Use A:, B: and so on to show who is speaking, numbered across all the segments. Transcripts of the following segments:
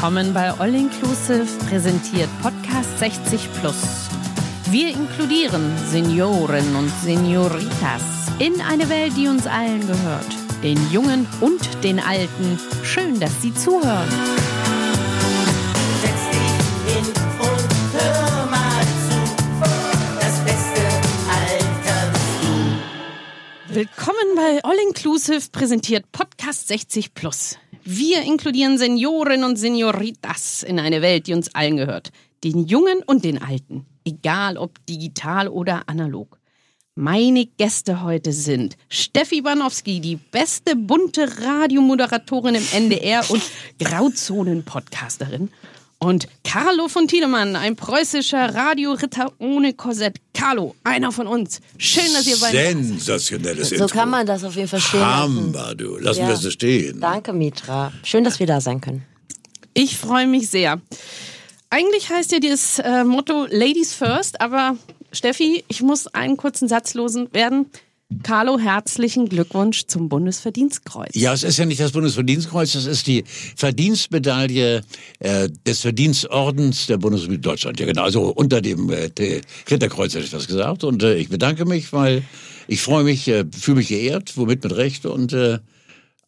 A: willkommen bei All Inclusive, präsentiert Podcast 60 Plus. Wir inkludieren Senioren und Senioritas in eine Welt, die uns allen gehört. Den Jungen und den Alten. Schön, dass Sie zuhören. Willkommen bei All Inclusive, präsentiert Podcast 60 Plus. Wir inkludieren Senioren und Senioritas in eine Welt, die uns allen gehört. Den Jungen und den Alten. Egal ob digital oder analog. Meine Gäste heute sind Steffi Banowski, die beste bunte Radiomoderatorin im NDR und Grauzonen-Podcasterin. Und Carlo von Tiedemann, ein preußischer Radioritter ohne Korsett. Carlo, einer von uns. Schön, dass ihr bei
B: Sensationelles
C: So
B: Intro.
C: kann man das auf jeden Fall stehen lassen.
B: Hammer, du. Lassen
C: Ja.
B: wir es so stehen.
C: Danke, Mitra. Schön, dass wir da sein können.
A: Ich freue mich sehr. Eigentlich heißt ja das äh, Motto Ladies First, aber Steffi, ich muss einen kurzen Satz losen werden. Carlo, herzlichen Glückwunsch zum Bundesverdienstkreuz.
B: Ja, es ist ja nicht das Bundesverdienstkreuz, es ist die Verdienstmedaille äh, des Verdienstordens der Bundesrepublik Deutschland. Ja, genau. Also unter dem äh, Ritterkreuz hätte ich das gesagt. Und äh, ich bedanke mich, weil ich freue mich, äh, fühle mich geehrt, womit mit Recht und äh,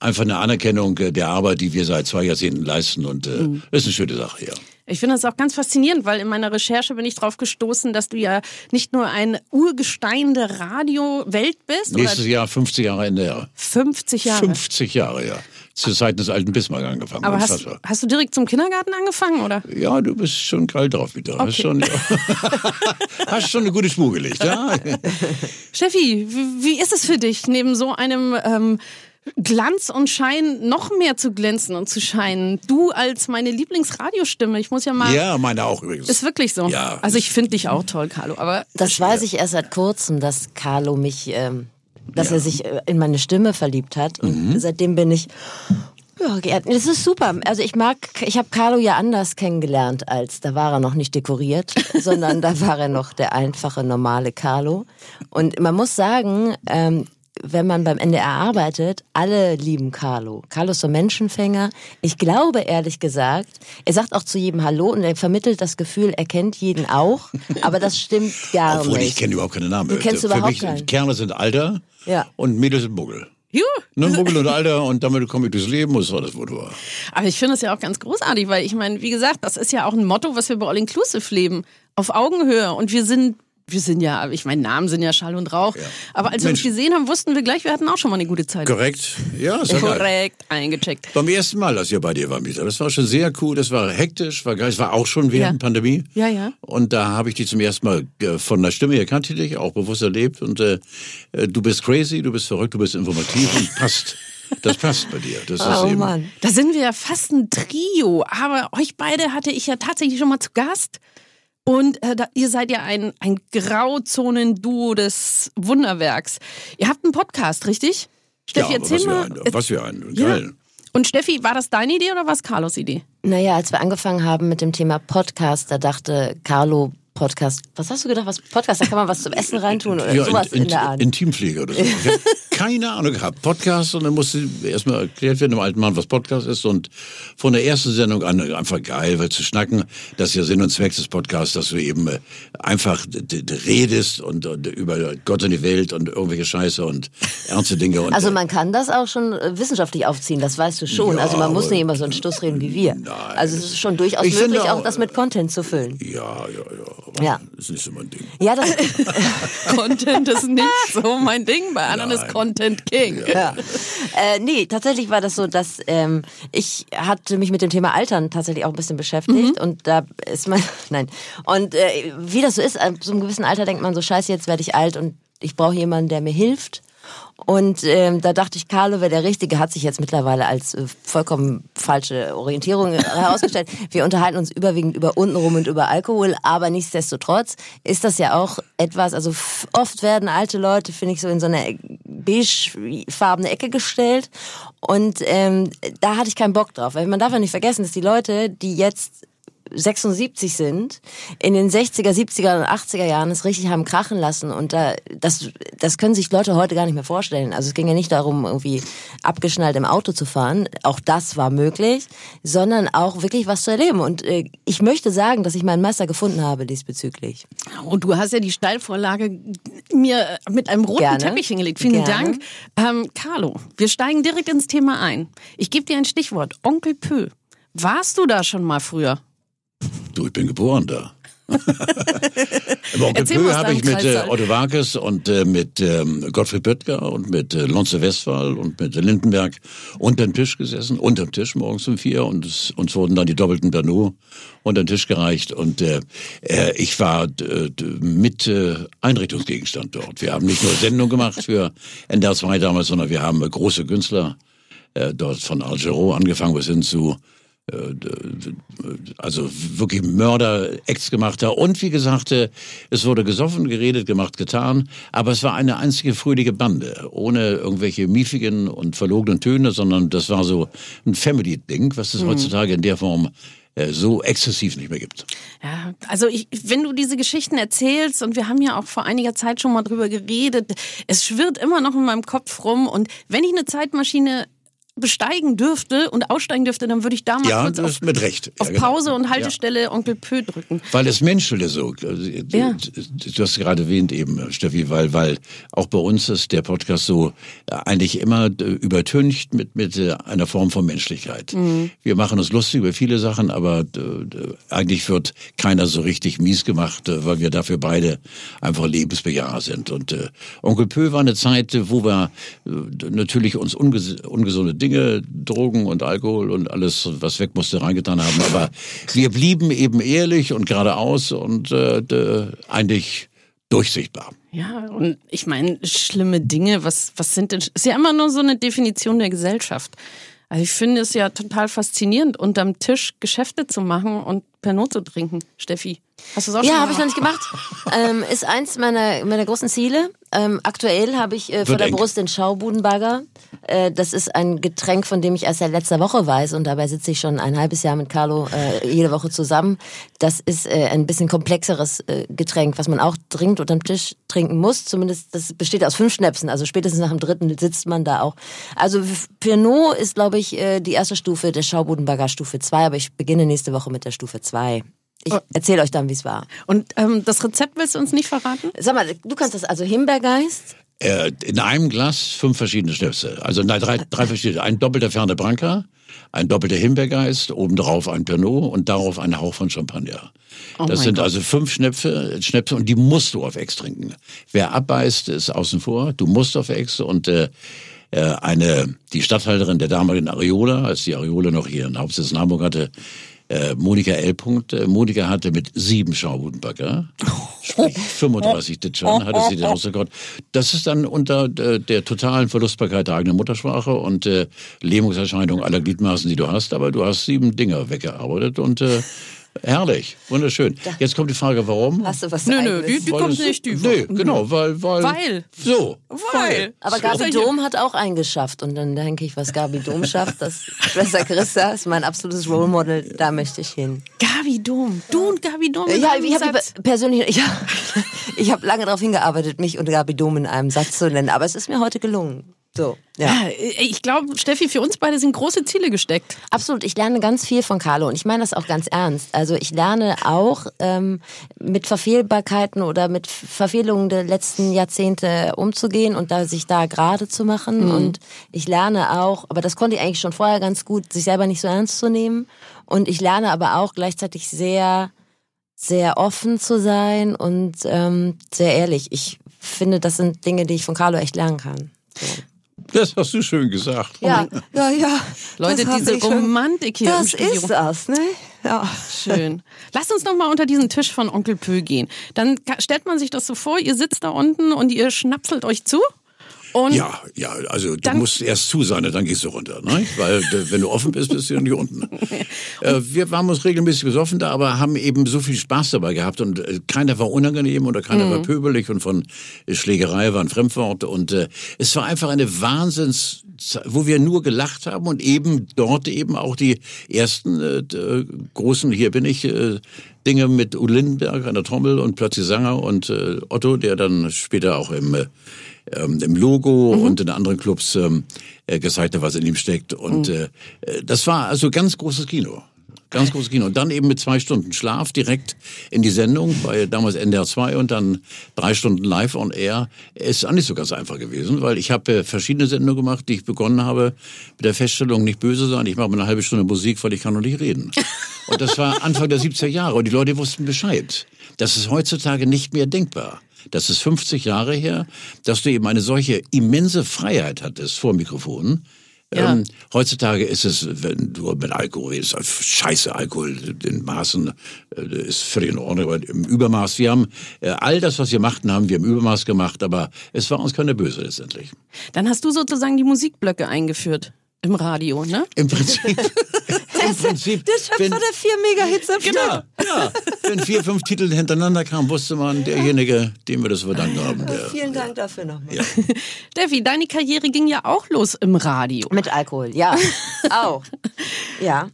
B: einfach eine Anerkennung äh, der Arbeit, die wir seit zwei Jahrzehnten leisten. Und äh,
C: Mhm.
B: das ist eine schöne Sache, ja.
A: Ich finde das auch ganz faszinierend, weil in meiner Recherche bin ich darauf gestoßen, dass du ja nicht nur ein Urgestein der Radiowelt bist,
B: Nächstes Jahr 50 Jahre NDR.
A: 50 Jahre.
B: 50 Jahre, ja. Zu Zeiten des alten Bismarck angefangen.
A: Aber hast, hast du direkt zum Kindergarten angefangen, oder?
B: Ja, du bist schon geil drauf. Hast,
A: Okay.
B: schon, hast schon eine gute Spur gelegt, ja?
A: Steffi, wie, wie ist es für dich, neben so einem ähm, Glanz und Schein noch mehr zu glänzen und zu scheinen? Du als meine Lieblingsradiostimme, ich muss ja mal.
B: Ja, meine auch übrigens.
A: Ist wirklich so.
B: Ja.
A: Also ich finde dich auch toll, Carlo. Aber
C: Das weiß ich erst seit kurzem, dass Carlo mich, ähm, dass er sich äh, in meine Stimme verliebt hat. Und seitdem bin ich. Ja, geehrt. Das ist super. Also ich mag, ich habe Carlo ja anders kennengelernt als, da war er noch nicht dekoriert, sondern da war er noch der einfache, normale Carlo. Und man muss sagen, ähm, wenn man beim NDR arbeitet, alle lieben Carlo. Carlo ist so ein Menschenfänger. Ich glaube, ehrlich gesagt, er sagt auch zu jedem Hallo und er vermittelt das Gefühl, er kennt jeden auch. Aber das stimmt gar
B: Obwohl,
C: nicht.
B: ich kenne überhaupt keine Namen.
C: Du kennst
B: Für
C: überhaupt
B: mich,
C: keinen.
B: Kerle sind Alter
C: Ja.
B: und Mädels sind Buggel.
A: Juhu.
B: Ne, Buggel und Alter und damit komme ich durchs Leben und das war das wunderbar.
A: Aber ich finde es ja auch ganz großartig, weil ich meine, wie gesagt, das ist ja auch ein Motto, was wir bei All Inclusive leben. Auf Augenhöhe. Und wir sind, wir sind ja, ich meine, Namen sind ja Schall und Rauch. Aber als wir uns
B: Mensch.
A: gesehen haben, wussten wir gleich, wir hatten auch schon mal eine gute Zeit.
B: Korrekt? Ja, ist ja geil.
A: Korrekt, eingecheckt.
B: Beim ersten Mal, als ihr bei dir war, Mieter. Das war schon sehr cool, das war hektisch, war geil, es war auch schon während
A: Ja.
B: der Pandemie.
A: Ja, ja.
B: Und da habe ich dich zum ersten Mal äh, von der Stimme her kannte dich, auch bewusst erlebt. Und äh, äh, du bist crazy, du bist verrückt, du bist informativ und passt. Das passt bei dir. Das ist
C: Oh
B: eben.
C: Mann.
A: Da sind wir ja fast ein Trio. Aber euch beide hatte ich ja tatsächlich schon mal zu Gast. Und äh, da, ihr seid ja ein, ein Grauzonen-Duo des Wunderwerks. Ihr habt einen Podcast, richtig? Steffi,
B: ja, aber
A: erzähl
B: was
A: mal.
B: Für ein, was für ein.
A: Ja.
B: Geil.
A: Und Steffi, war das deine Idee oder war es Carlos Idee?
C: Naja, als wir angefangen haben mit dem Thema Podcast, da dachte Carlo Podcast. Was hast du gedacht? Was Podcast? Da kann man was zum Essen reintun oder
B: Ja,
C: sowas in,
B: in,
C: der Art.
B: Intimpflege oder so. Ich habe keine Ahnung gehabt. Podcast und dann musste erstmal erklärt werden dem alten Mann, was Podcast ist. Und von der ersten Sendung an einfach geil, weil zu schnacken, das ist ja Sinn und Zweck des Podcasts, dass du eben äh, einfach redest und, und über Gott und die Welt und irgendwelche Scheiße und ernste Dinge. Und,
C: also
B: äh,
C: man kann das auch schon äh, wissenschaftlich aufziehen, das weißt du schon.
B: Ja,
C: also man muss nicht immer so einen Stuss reden wie wir. also es ist schon durchaus möglich, auch
B: auch-
C: das mit Content zu füllen.
B: ja, ja, ja. Aber
C: Ja.
B: Das ist nicht so mein Ding.
C: Ja, das,
A: Content ist nicht so mein Ding, bei anderen ist
B: Nein.
A: Content King.
C: ja. Äh, nee, tatsächlich war das so, dass ähm, ich hatte mich mit dem Thema Altern tatsächlich auch ein bisschen beschäftigt und da ist man, nein. Und äh, wie das so ist, ab so einem gewissen Alter denkt man so, scheiße, jetzt werde ich alt und ich brauche jemanden, der mir hilft. Und ähm, da dachte ich, Carlo wäre der Richtige, hat sich jetzt mittlerweile als äh, vollkommen falsche Orientierung herausgestellt. Wir unterhalten uns überwiegend über untenrum und über Alkohol, aber nichtsdestotrotz ist das ja auch etwas, also oft werden alte Leute, finde ich, so in so eine beigefarbene Ecke gestellt und ähm, da hatte ich keinen Bock drauf, weil man darf ja nicht vergessen, dass die Leute, die jetzt 76 sind, in den 60er, 70er und 80er Jahren es richtig haben krachen lassen und da, das, das können sich Leute heute gar nicht mehr vorstellen. Also es ging ja nicht darum, irgendwie abgeschnallt im Auto zu fahren, auch das war möglich, sondern auch wirklich was zu erleben und äh, ich möchte sagen, dass ich meinen Meister gefunden habe diesbezüglich.
A: Und du hast ja die Steilvorlage mir mit einem roten
C: Gerne.
A: Teppich hingelegt. Vielen
C: Gerne.
A: Dank. Ähm, Carlo, wir steigen direkt ins Thema ein. Ich gebe dir ein Stichwort. Onkel Pö. Warst du da schon mal früher?
B: Du, ich bin geboren da. Im Onkel
A: Erzähl mal
B: Pö
A: aus
B: habe ich mit äh. Otto Warkes und äh, mit ähm, Gottfried Böttger und mit äh, Lonze Westphal und mit Lindenberg unterm Tisch gesessen, unterm Tisch morgens um vier und es, uns wurden dann die doppelten Pernod unter den Tisch gereicht und äh, äh, ich war äh, mit äh, Einrichtungsgegenstand dort. Wir haben nicht nur Sendung gemacht für NDR 2 damals, sondern wir haben äh, große Künstler dort von Algero angefangen bis hin zu also wirklich Mörder-Acts gemacht hat. Und wie gesagt, äh, es wurde gesoffen, geredet, gemacht, getan. Aber es war eine einzige fröhliche Bande. Ohne irgendwelche miefigen und verlogenen Töne, sondern das war so ein Family-Ding, was es heutzutage in der Form äh, so exzessiv nicht mehr gibt.
A: Ja, also ich, wenn du diese Geschichten erzählst und wir haben ja auch vor einiger Zeit schon mal drüber geredet, es schwirrt immer noch in meinem Kopf rum und wenn ich eine Zeitmaschine besteigen dürfte und aussteigen dürfte, dann würde ich da mal
B: Ja,
A: kurz auf,
B: mit Recht. Ja,
A: auf
B: genau.
A: Pause und
B: Ja.
A: Haltestelle Onkel Pö drücken.
B: Weil es menschele so.
A: Ja.
B: Du hast gerade erwähnt eben, Steffi, weil, weil auch bei uns ist der Podcast so äh, eigentlich immer äh, übertüncht mit, mit äh, einer Form von Menschlichkeit. Wir machen uns lustig über viele Sachen, aber äh, äh, eigentlich wird keiner so richtig mies gemacht, äh, weil wir dafür beide einfach Lebensbejaher sind. Und äh, Onkel Pö war eine Zeit, äh, wo wir äh, natürlich uns unges ungesunde Dinge, Drogen und Alkohol und alles, was weg musste, reingetan haben. Aber wir blieben eben ehrlich und geradeaus und äh, eigentlich durchsichtbar.
A: Ja, und ich meine, schlimme Dinge, was, was sind denn, ist ja immer nur so eine Definition der Gesellschaft. Also ich finde es ja total faszinierend, unterm Tisch Geschäfte zu machen und Pernod zu trinken. Steffi, hast du es auch schon
C: Ja, habe ich noch nicht gemacht. ähm, ist eins meiner, meiner großen Ziele. Ähm, aktuell habe ich äh, vor der
B: eng.
C: Brust den Schaubudenbagger. Äh, das ist ein Getränk, von dem ich erst seit letzter Woche weiß und dabei sitze ich schon ein halbes Jahr mit Carlo äh, jede Woche zusammen. Das ist äh, ein bisschen komplexeres äh, Getränk, was man auch dringend unterm Tisch trinken muss. Zumindest das besteht aus fünf Schnäpsen, also spätestens nach dem dritten sitzt man da auch. Also Pernod ist, glaube ich, äh, die erste Stufe der Schaubudenbagger Stufe 2, aber ich beginne nächste Woche mit der Stufe 2. Ich erzähle euch dann, wie es war.
A: Und ähm, das Rezept willst du uns nicht verraten?
C: Sag mal, du kannst das also Himbeergeist.
B: Äh, in einem Glas fünf verschiedene Schnäpse. Also nein, drei, drei verschiedene. Ein doppelter Ferne Branca, ein doppelter Himbeergeist, obendrauf ein Pernod und darauf ein Hauch von Champagner.
A: Oh
B: das sind
A: Gott.
B: also fünf Schnäpse, Schnäpse und die musst du auf Ex trinken. Wer abbeißt, ist außen vor. Du musst auf Ex und äh, äh, eine die Statthalterin der damaligen Areola, als die Areola noch ihren Hauptsitz in Hamburg hatte, äh, Monika L. Punkt. Äh, Monika hatte mit sieben Schaubudenbagger, sprich 35 Ditschern, hatte sie den Hausrekord. Das ist dann unter äh, der totalen Verlustbarkeit der eigenen Muttersprache und äh, Lähmungserscheinungen aller Gliedmaßen, die du hast. Aber du hast sieben Dinger weggearbeitet und äh, herrlich, wunderschön. Jetzt kommt die Frage, warum?
C: Hast du was
A: Nö, nö, die, die kommt nicht. Die
B: Nee, genau, weil, weil.
A: Weil.
B: So.
A: Weil.
C: Aber
A: So.
C: Gabi Dom hat auch eingeschafft. Und dann denke ich, was Gabi Dom schafft, das Schwester Christa ist mein absolutes Role Model. Da möchte ich hin.
A: Gabi Dom. Du und Gabi Dom.
C: Ja, ich habe persönlich, ich, ich habe lange darauf hingearbeitet, mich und Gabi Dom in einem Satz zu nennen. Aber es ist mir heute gelungen. So, ja.
A: Ja, ich glaube, Steffi, für uns beide sind große Ziele gesteckt.
C: Absolut, ich lerne ganz viel von Carlo und ich meine das auch ganz ernst. Also ich lerne auch ähm, mit Verfehlbarkeiten oder mit Verfehlungen der letzten Jahrzehnte umzugehen und da sich da gerade zu machen. Und ich lerne auch, aber das konnte ich eigentlich schon vorher ganz gut, sich selber nicht so ernst zu nehmen. Und ich lerne aber auch gleichzeitig sehr, sehr offen zu sein und ähm, sehr ehrlich. Ich finde, das sind Dinge, die ich von Carlo echt lernen kann. So.
B: Das hast du schön gesagt.
C: Ja, ja, ja.
A: Leute, diese Romantik hier im
C: Das ist das, ne? Ja.
A: Schön. Lass uns noch mal unter diesen Tisch von Onkel Pö gehen. Dann stellt man sich das so vor, ihr sitzt da unten und ihr schnapselt euch zu Und
B: Ja, ja, also du musst erst zu sein, dann gehst du runter, ne? Weil äh, wenn du offen bist, bist du nicht unten. äh, wir waren uns regelmäßig besoffen da, aber haben eben so viel Spaß dabei gehabt und äh, keiner war unangenehm oder keiner
A: Mhm.
B: war pöbelig und von äh, Schlägerei waren Fremdworte und äh, es war einfach eine Wahnsinns wo wir nur gelacht haben und eben dort eben auch die ersten äh, äh, großen, hier bin ich, äh, Dinge mit Udo Lindenberg an der Trommel und plötzlich Sanger und äh, Otto, der dann später auch im äh, ähm, im Logo und in anderen Clubs ähm, äh, gezeigt hat, was in ihm steckt. Und äh, äh, das war also ganz großes Kino. Ganz großes Kino. Und dann eben mit zwei Stunden Schlaf direkt in die Sendung bei damals NDR 2 und dann drei Stunden live on air. Ist auch nicht so ganz einfach gewesen, weil ich habe äh, verschiedene Sendungen gemacht, die ich begonnen habe mit der Feststellung, nicht böse sein, ich mache mal eine halbe Stunde Musik, weil ich kann noch nicht reden. Und das war Anfang der 70er Jahre und die Leute wussten Bescheid. Das ist heutzutage nicht mehr denkbar. Das ist 50 Jahre her, dass du eben eine solche immense Freiheit hattest vor Mikrofonen.
A: Ja.
B: Ähm, heutzutage ist es, wenn du mit Alkohol redest, scheiße Alkohol in Maßen äh, ist völlig in Ordnung, aber im Übermaß. Wir haben äh, all das, was wir machten, haben wir im Übermaß gemacht, aber es war uns keine Böse letztendlich.
A: dann hast du sozusagen die Musikblöcke eingeführt im Radio, ne?
B: Im Prinzip, im Prinzip,
C: Der Schöpfer
B: wenn,
C: der vier Mega-Hits am
B: ja,
C: Stück.
B: ja, wenn vier, fünf Titel hintereinander kamen, wusste man, derjenige, dem wir das verdanken haben, der,
C: Vielen Dank dafür nochmal.
B: Ja.
A: Steffi, deine Karriere ging ja auch los im Radio.
C: Mit Alkohol, ja. auch. Ja.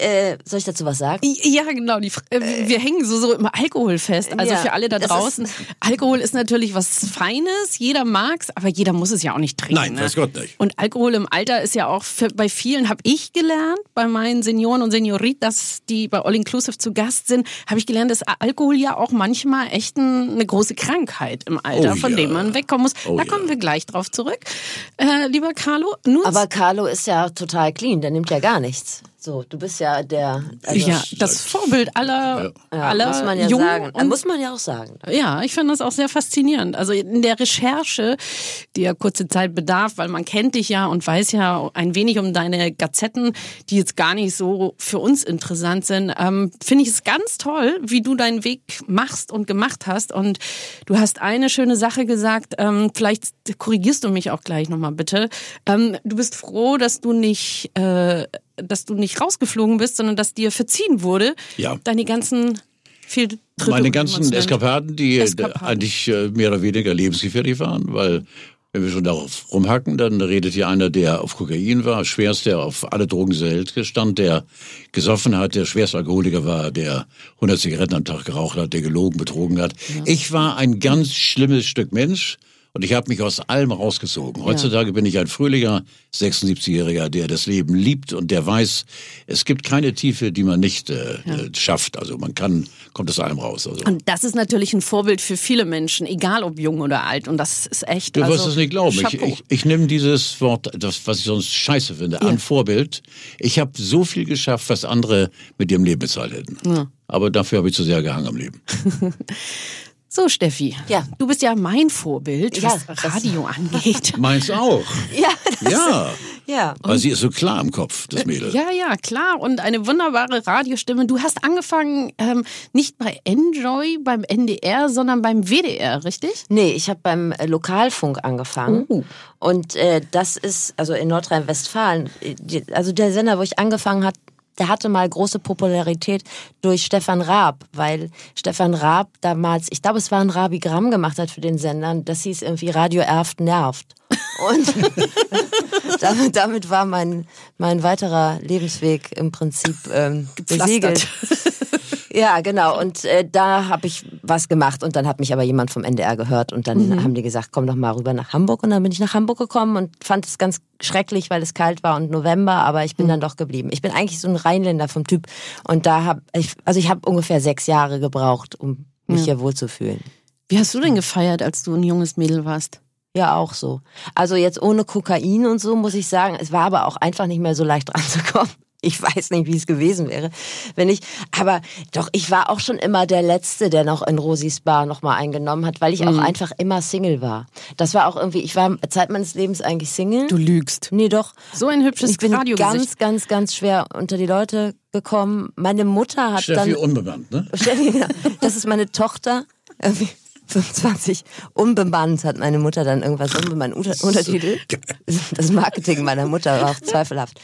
C: Äh, soll ich dazu was sagen?
A: Ja, genau. Die, F- äh, wir hängen so, so im Alkohol fest. Also
C: Ja,
A: für alle da draußen.
C: ist-
A: Alkohol ist natürlich was Feines. Jeder mag's, aber jeder muss es ja auch nicht trinken.
B: Nein,
A: ne?
B: weiß Gott nicht.
A: Und Alkohol im Alter ist ja auch für, bei vielen, habe ich gelernt, bei meinen Senioren und Senioritas, die bei All Inclusive zu Gast sind, habe ich gelernt, dass Alkohol ja auch manchmal echt ein, eine große Krankheit im Alter,
B: Oh
A: von
B: ja.
A: dem man wegkommen muss.
B: Oh
A: da
B: ja.
A: kommen wir gleich drauf zurück. Äh, lieber Carlo, nun
C: Aber Carlo ist ja total clean, der nimmt ja gar nichts. So, du bist ja der. Also,
A: ja, das Vorbild aller,
C: ja,
A: aller
C: muss man ja
A: Jungen
C: sagen.
A: und
C: Muss man ja auch sagen.
A: Ja, ich finde das auch sehr faszinierend. Also in der Recherche, die ja kurze Zeit bedarf, weil man kennt dich ja und weiß ja ein wenig um deine Gazetten, die jetzt gar nicht so für uns interessant sind, ähm, finde ich es ganz toll, wie du deinen Weg machst und gemacht hast. Und du hast eine schöne Sache gesagt, ähm, vielleicht korrigierst du mich auch gleich nochmal bitte. Ähm, du bist froh, dass du nicht... Äh, dass du nicht rausgeflogen bist, sondern dass dir verziehen wurde.
B: Ja.
A: Deine ganzen Fehltritte.
B: Meine ganzen. Eskapaden, die äh,
A: Eskapaden.
B: eigentlich äh, mehr oder weniger lebensgefährlich waren, weil wenn wir schon darauf rumhacken, dann redet hier einer, der auf Kokain war, schwerster auf alle Drogen dieser Welt stand, der gesoffen hat, der Schwerstalkoholiker war, der 100 Zigaretten am Tag geraucht hat, der gelogen, betrogen hat. Ich war ein ganz schlimmes Stück Mensch. Und ich habe mich aus allem rausgezogen. Heutzutage bin ich ein fröhlicher 76-Jähriger, der das Leben liebt und der weiß, es gibt keine Tiefe, die man nicht äh, äh, schafft. Also man kann, kommt aus allem raus. Also.
A: Und das ist natürlich ein Vorbild für viele Menschen, egal ob jung oder alt. Und das ist echt.
B: Du
A: also,
B: wirst es nicht glauben. Ich,
A: Chapeau.
B: ich, ich nehme dieses Wort, das, was ich sonst scheiße finde, an Vorbild. Ich habe so viel geschafft, was andere mit ihrem Leben bezahlt hätten. Aber dafür habe ich zu sehr gehangen am Leben.
A: So, Steffi.
C: Ja.
A: Du bist ja mein Vorbild,
C: Ja,
A: was
C: das-
A: Radio angeht.
B: Meins auch.
C: Ja,
B: Ja.
C: ja.
B: Weil sie ist so klar im Kopf, das Mädel.
A: Ja, ja, klar. Und eine wunderbare Radiostimme. Du hast angefangen, ähm, nicht bei Enjoy, beim NDR, sondern beim WDR, richtig?
C: Nee, ich habe beim äh, Lokalfunk angefangen.
A: Oh.
C: Und äh, das ist, also in Nordrhein-Westfalen, äh, also der Sender, wo ich angefangen hat, der hatte mal große Popularität durch Stefan Raab, weil Stefan Raab damals, ich glaube, es war ein Rabigramm gemacht hat für den Sendern. Das hieß irgendwie Radio Erft nervt. Und damit, damit war mein, mein weiterer Lebensweg im Prinzip ähm, besiegelt. Ja, genau. Und äh, da habe ich was gemacht und dann hat mich aber jemand vom NDR gehört und dann haben die gesagt, komm doch mal rüber nach Hamburg und dann bin ich nach Hamburg gekommen und fand es ganz schrecklich, weil es kalt war und November, aber ich bin dann doch geblieben. Ich bin eigentlich so ein Rheinländer vom Typ und da habe ich, also ich habe ungefähr sechs Jahre gebraucht, um mich hier wohlzufühlen.
A: Wie hast du denn gefeiert, als du ein junges Mädel warst?
C: Ja, auch so. Also jetzt ohne Kokain und so muss ich sagen, es war aber auch einfach nicht mehr so leicht ranzukommen. Ich weiß nicht, wie es gewesen wäre, wenn ich. Aber doch, ich war auch schon immer der Letzte, der noch in Rosis Bar nochmal eingenommen hat, weil ich auch einfach immer Single war. Das war auch irgendwie, ich war Zeit meines Lebens eigentlich Single.
A: Du lügst.
C: Nee, doch.
A: So ein hübsches
C: Ich bin ganz, ganz, ganz schwer unter die Leute gekommen. Meine Mutter hat
B: Steffi
C: dann.
B: unbemannt, ne?
C: Steffi, das ist meine Tochter. Irgendwie 25 unbemannt, hat meine Mutter dann irgendwas unbemannt Unter Untertitel. Das Marketing meiner Mutter war auch zweifelhaft.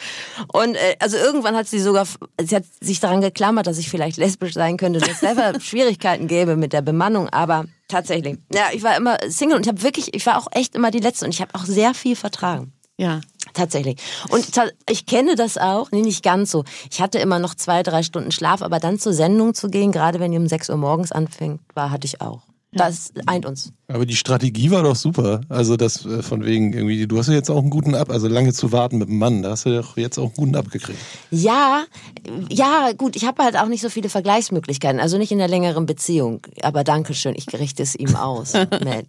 C: Und äh, also irgendwann hat sie sogar, sie hat sich daran geklammert, dass ich vielleicht lesbisch sein könnte, dass es selber Schwierigkeiten gäbe mit der Bemannung, aber tatsächlich. Ja, ich war immer Single und ich habe wirklich, ich war auch echt immer die Letzte und ich habe auch sehr viel vertragen.
A: Ja.
C: Tatsächlich. Und ta ich kenne das auch, nee, nicht ganz so. Ich hatte immer noch zwei, drei Stunden Schlaf, aber dann zur Sendung zu gehen, gerade wenn die um 6 Uhr morgens anfängt, war, hatte ich auch. Das eint uns.
D: Aber die Strategie war doch super. Also das äh, von wegen irgendwie, du hast ja jetzt auch einen guten Ab, also lange zu warten mit dem Mann, da hast du ja auch jetzt auch einen guten abgekriegt.
C: Ja, ja, gut, ich habe halt auch nicht so viele Vergleichsmöglichkeiten, also nicht in der längeren Beziehung. Aber danke schön, ich richte es ihm aus, Matt.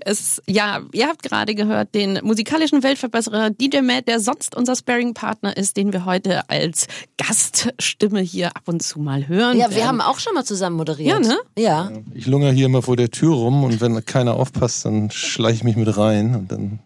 A: Es, ja, ihr habt gerade gehört den musikalischen Weltverbesserer DJ Matt, der sonst unser Sparring-Partner ist, den wir heute als Gaststimme hier ab und zu mal hören.
C: Ja, wir
A: werden.
C: haben auch schon mal zusammen moderiert.
A: Ja, ne?
C: Ja.
D: Ich lungere hier immer vor der Tür rum und wenn keiner aufpasst, dann schleiche ich mich mit rein und dann.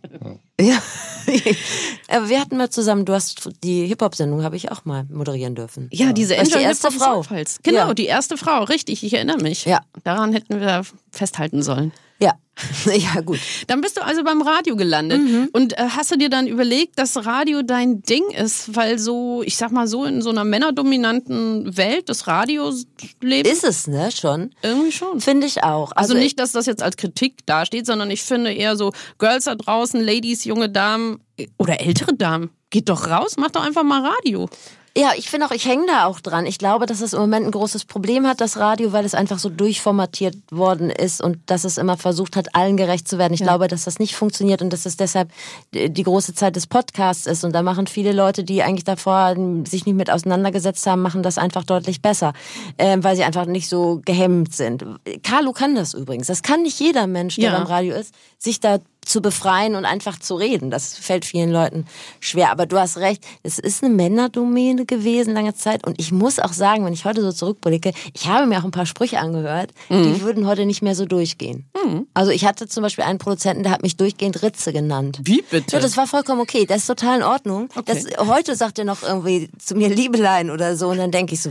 D: Ja.
C: Ja. Aber wir hatten mal zusammen, du hast die Hip-Hop-Sendung, habe ich auch mal moderieren dürfen.
A: Ja, diese
C: Warst die erste Frau.
A: Genau,
C: Ja.
A: die erste Frau, richtig, ich erinnere mich.
C: Ja.
A: Daran hätten wir festhalten sollen.
C: Ja. Ja, gut.
A: Dann bist du also beim Radio gelandet.
C: Mhm.
A: Und äh, hast du dir dann überlegt, dass Radio dein Ding ist, weil so, ich sag mal so, in so einer männerdominanten Welt des Radios lebt?
C: Ist es, ne, schon?
A: Irgendwie schon.
C: Finde ich auch.
A: Also, nicht, dass das jetzt als Kritik dasteht, sondern ich finde eher so, Girls da draußen, Ladies, junge Damen äh, oder ältere Damen, geht doch raus, mach doch einfach mal Radio.
C: Ja, ich finde auch, ich hänge da auch dran. Ich glaube, dass es im Moment ein großes Problem hat, das Radio, weil es einfach so durchformatiert worden ist und dass es immer versucht hat, allen gerecht zu werden. Ich glaube, dass das nicht funktioniert und dass es deshalb die große Zeit des Podcasts ist. Und da machen viele Leute, die eigentlich davor sich nicht mit auseinandergesetzt haben, machen das einfach deutlich besser, ähm, weil sie einfach nicht so gehemmt sind. Carlo kann das übrigens. Das kann nicht jeder Mensch, der
A: Ja.
C: beim Radio ist, sich da zu befreien und einfach zu reden. Das fällt vielen Leuten schwer. Aber du hast recht, es ist eine Männerdomäne gewesen lange Zeit. Und ich muss auch sagen, wenn ich heute so zurückblicke, ich habe mir auch ein paar Sprüche angehört, die würden heute nicht mehr so durchgehen. Also ich hatte zum Beispiel einen Produzenten, der hat mich durchgehend Ritze genannt.
A: Wie bitte?
C: Ja, das war vollkommen okay. Das ist total in Ordnung.
A: Okay.
C: Das, heute sagt er noch irgendwie zu mir Liebelein oder so. Und dann denke ich so,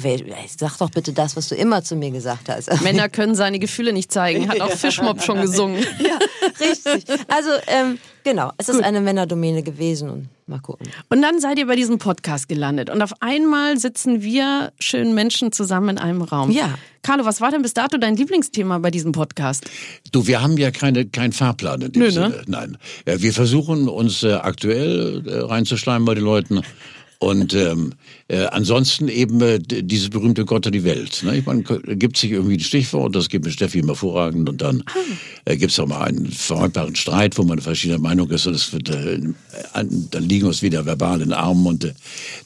C: sag doch bitte das, was du immer zu mir gesagt hast.
A: Männer können seine Gefühle nicht zeigen, hat auch Fischmob schon gesungen.
C: Ja, richtig. Also, ähm, genau, es ist eine Männerdomäne gewesen und mal gucken.
A: Und dann seid ihr bei diesem Podcast gelandet. Und auf einmal sitzen wir schönen Menschen zusammen in einem Raum.
C: Ja.
A: Carlo, was war denn bis dato dein Lieblingsthema bei diesem Podcast?
B: Du, wir haben ja keine, keinen Fahrplan in dem
A: Nö, ne?
B: Sinne. Nein. Ja, wir versuchen uns äh, aktuell äh, reinzuschleimen bei den Leuten. Und ähm, äh, ansonsten eben äh, d- dieses berühmte Gott und die Welt. Ne? Ich meine, gibt sich irgendwie ein Stichwort, das gibt mir Steffi immer hervorragend und dann äh, gibt es auch mal einen vermeidbaren Streit, wo man verschiedener Meinung ist und es wird, äh, an, dann liegen uns wieder verbal in den Armen und äh,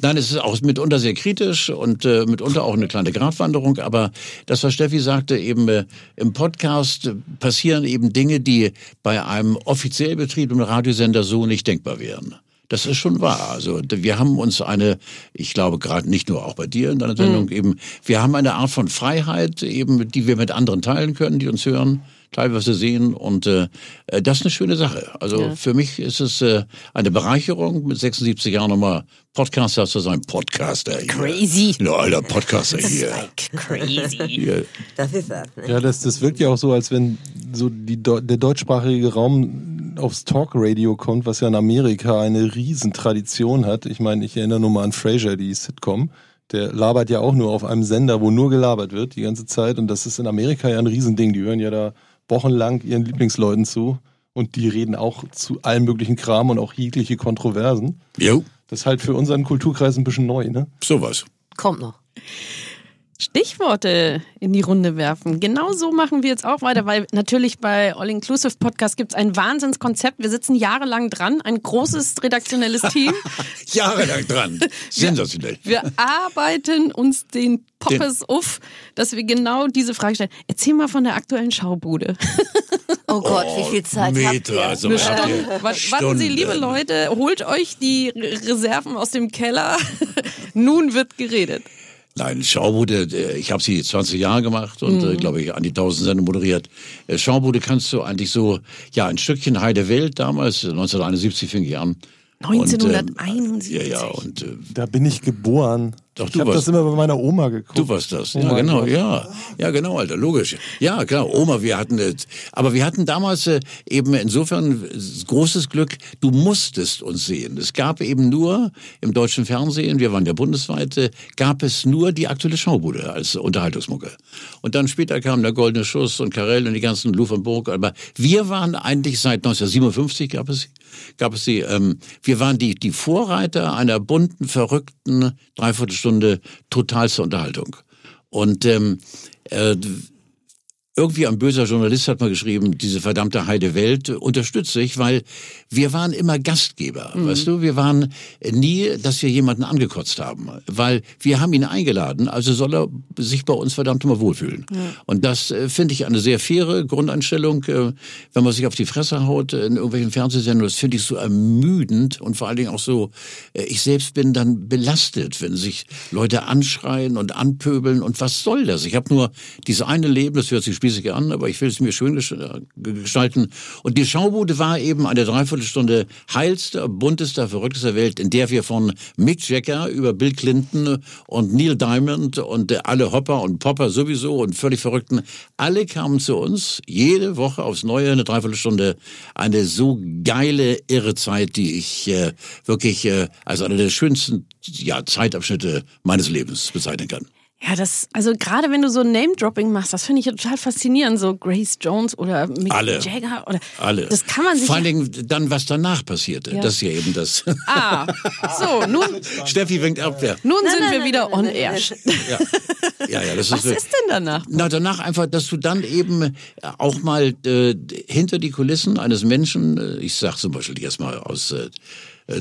B: nein, es ist auch mitunter sehr kritisch und äh, mitunter auch eine kleine Gratwanderung, aber das, was Steffi sagte, eben äh, im Podcast äh, passieren eben Dinge, die bei einem offiziell betriebenen Radiosender so nicht denkbar wären. Das ist schon wahr. Also wir haben uns eine, ich glaube gerade nicht nur auch bei dir in deiner Sendung eben, wir haben eine Art von Freiheit eben, die wir mit anderen teilen können, die uns hören, teilweise sehen und äh, äh, das ist eine schöne Sache. Also für mich ist es äh, eine Bereicherung, mit 76 Jahren nochmal Podcaster zu sein. Podcaster hier.
A: Crazy.
B: Ja, alter Podcaster hier.
A: Crazy.
B: hier.
C: Das ist das. Ne?
D: Ja, das, das wirkt ja auch so, als wenn so die, der deutschsprachige Raum aufs Talkradio kommt, was ja in Amerika eine Riesentradition hat. Ich meine, ich erinnere nur mal an Frasier, die Sitcom. Der labert ja auch nur auf einem Sender, wo nur gelabert wird die ganze Zeit. Und das ist in Amerika ja ein Riesending. Die hören ja da wochenlang ihren Lieblingsleuten zu. Und die reden auch zu allen möglichen Kram und auch jegliche Kontroversen.
B: Jo,
D: Das ist halt für unseren Kulturkreis ein bisschen neu, ne?
B: sowas.
C: Kommt noch.
A: Stichworte in die Runde werfen. Genau so machen wir jetzt auch weiter, weil natürlich bei All Inclusive Podcast gibt es ein Wahnsinnskonzept. Wir sitzen jahrelang dran, ein großes redaktionelles Team.
B: Jahrelang dran. Sensationell.
A: Wir arbeiten uns den Poppes auf, dass wir genau diese Frage stellen. Erzähl mal von der aktuellen Schaubude.
C: Oh Gott, wie viel Zeit habt
B: Meter,
C: ihr?
B: also habt ihr
A: Stunde. Wa- Warten Sie, liebe
B: Stunden.
A: Leute, holt euch die Re- Reserven aus dem Keller. Nun wird geredet.
B: Nein, Schaubude, äh, ich habe sie 20 Jahre gemacht und äh, glaube ich an die 1000 Sendungen moderiert. Äh, Schaubude kannst du eigentlich so, ja, ein Stückchen Heide Welt damals, 1971 fing ich an. Und, ähm,
A: 1971.
B: ja, ja, und äh,
D: Da bin ich geboren.
B: Doch,
D: Ich
B: du
D: habe das immer bei meiner Oma geguckt.
B: du warst das.
D: Oh
B: Ja,
D: mein
B: genau,
D: Gott.
B: ja. Ja, genau, Alter, logisch. Ja, klar, Oma, wir hatten, äh, aber wir hatten damals äh, eben insofern großes Glück, du musstest uns sehen. Es gab eben nur im deutschen Fernsehen, wir waren ja bundesweit, äh, gab es nur die aktuelle Schaubude als Unterhaltungsmucke. Und dann später kam der Goldene Schuss und Karel und die ganzen Lou von Burg, aber wir waren eigentlich seit 1957 gab es, gab es sie, ähm, wir waren die, die Vorreiter einer bunten, verrückten Dreiviertelstunde totalste Unterhaltung. Und ähm, äh, irgendwie ein böser Journalist hat mal geschrieben, diese verdammte Heide Welt unterstütze ich, weil wir waren immer Gastgeber, weißt du? Wir waren nie, dass wir jemanden angekotzt haben, weil wir haben ihn eingeladen, also soll er sich bei uns verdammt mal wohlfühlen. Und das äh, finde ich eine sehr faire Grundeinstellung, äh, wenn man sich auf die Fresse haut in irgendwelchen Fernsehsendungen, das finde ich so ermüdend und vor allen Dingen auch so, äh, ich selbst bin dann belastet, wenn sich Leute anschreien und anpöbeln und was soll das? Ich habe nur dieses eine Leben, das hört sich spießig an, aber ich will es mir schön äh, gestalten. Und die Schaubude war eben eine Dreiviertelstunde heilster, buntester, verrücktester Welt, in der wir von Mick Jagger über Bill Clinton und Neil Diamond und äh, alle Hopper und Popper sowieso und völlig Verrückten, alle kamen zu uns, jede Woche aufs Neue, eine Dreiviertelstunde, eine so geile, irre Zeit, die ich äh, wirklich äh, als eine der schönsten ja, Zeitabschnitte meines Lebens bezeichnen kann.
A: Ja, das, also gerade wenn du so Name-Dropping machst, das finde ich ja total faszinierend. So Grace Jones oder Mick
B: Alle.
A: Jagger oder.
B: Alle.
A: Das kann man sich.
B: Vor allen Dingen dann, was danach passierte.
A: Ja.
B: Das ist ja eben das.
A: ah, so, nun,
B: Steffi winkt ab. Ja,
A: nun sind
C: nein,
A: wir
C: nein,
A: wieder
C: nein,
A: on
C: nein,
A: air.
C: nein,
B: ja, ja, ja das
A: Was
B: ist.
A: ist denn danach?
B: Na, danach einfach, dass du dann eben äh, auch mal äh, hinter die Kulissen eines Menschen, äh, ich sag zum Beispiel jetzt mal aus äh,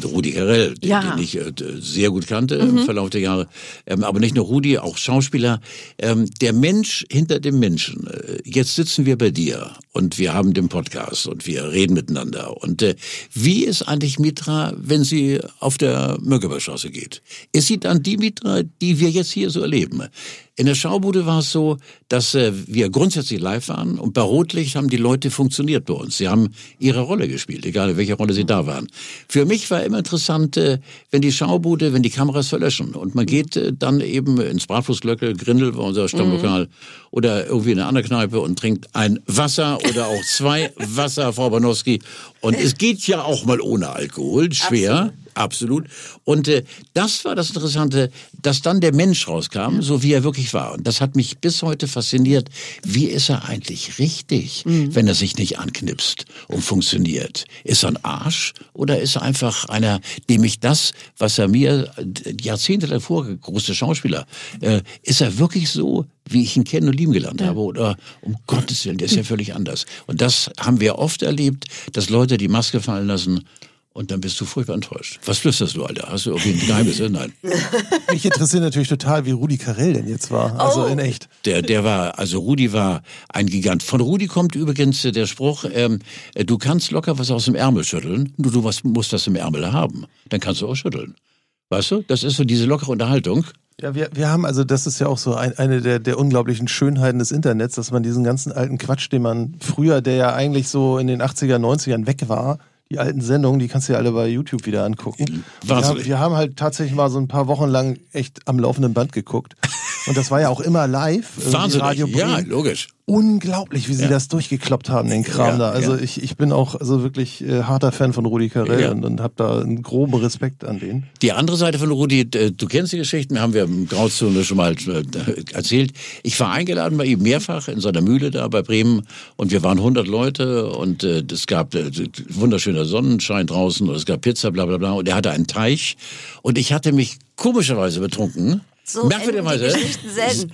B: Rudi Carell, den,
A: Ja.
B: den ich äh, sehr gut kannte im Verlauf der Jahre, ähm, aber nicht nur Rudi, auch Schauspieler, ähm, der Mensch hinter dem Menschen. Äh, jetzt sitzen wir bei dir und wir haben den Podcast und wir reden miteinander. Und äh, wie ist eigentlich Mitra, wenn sie auf der Mönckebergstraße geht? Ist sie dann die Mitra, die wir jetzt hier so erleben? In der Schaubude war es so, dass äh, wir grundsätzlich live waren und bei Rotlicht haben die Leute funktioniert bei uns. Sie haben ihre Rolle gespielt, egal in welcher Rolle sie da waren. Für mich war immer interessant, äh, wenn die Schaubude, wenn die Kameras verlöschen und man geht äh, dann eben ins Bratwurstglöckel, Grindel war unser Stammlokal oder irgendwie in eine andere Kneipe und trinkt ein Wasser oder auch zwei Wasser, Frau Banowski. Und es geht ja auch mal ohne Alkohol, schwer. Absolut. Und äh, das war das Interessante, dass dann der Mensch rauskam, so wie er wirklich war. Und das hat mich bis heute fasziniert. Wie ist er eigentlich richtig, wenn er sich nicht anknipst und funktioniert? Ist er ein Arsch oder ist er einfach einer, dem ich das, was er mir äh, Jahrzehnte davor, große Schauspieler, äh, ist er wirklich so, wie ich ihn kennen und lieben gelernt habe? Oder um Gottes Willen, der ist ja völlig anders. Und das haben wir oft erlebt, dass Leute die Maske fallen lassen und dann bist du furchtbar enttäuscht. Was flüsterst du, Alter? Hast du irgendwie ein Geheimnis? Nein.
D: Mich interessiert natürlich total, wie Rudi Carell denn jetzt war. Also
C: Oh.
D: in echt.
B: Der, der war, also Rudi war ein Gigant. Von Rudi kommt übrigens äh, der Spruch, ähm, äh, du kannst locker was aus dem Ärmel schütteln, nur du was, musst das im Ärmel haben. Dann kannst du auch schütteln. Weißt du? Das ist so diese lockere Unterhaltung.
D: Ja, wir, wir haben, also das ist ja auch so ein, eine der, der unglaublichen Schönheiten des Internets, dass man diesen ganzen alten Quatsch, den man früher, der ja eigentlich so in den 80er, 90ern weg war, die alten Sendungen, die kannst du ja alle bei YouTube wieder angucken. Wir haben, wir haben halt tatsächlich mal so ein paar Wochen lang echt am laufenden Band geguckt. Und das war ja auch immer live.
B: Wahnsinnig.
D: Radio
B: ja, logisch.
D: Unglaublich, wie sie
B: Ja.
D: das durchgekloppt haben, den Kram
B: Ja,
D: da. Also
B: ja.
D: ich, ich bin auch also wirklich äh, harter Fan von Rudi Carell und, und habe da einen groben Respekt an den.
B: Die andere Seite von Rudi, äh, du kennst die Geschichten, haben wir im Grauzone schon mal äh, erzählt. Ich war eingeladen bei ihm mehrfach in seiner Mühle da bei Bremen und wir waren 100 Leute und äh, es gab äh, wunderschöner Sonnenschein draußen und es gab Pizza, bla bla bla und er hatte einen Teich und ich hatte mich komischerweise betrunken.
C: So
B: Merkwürdigerweise.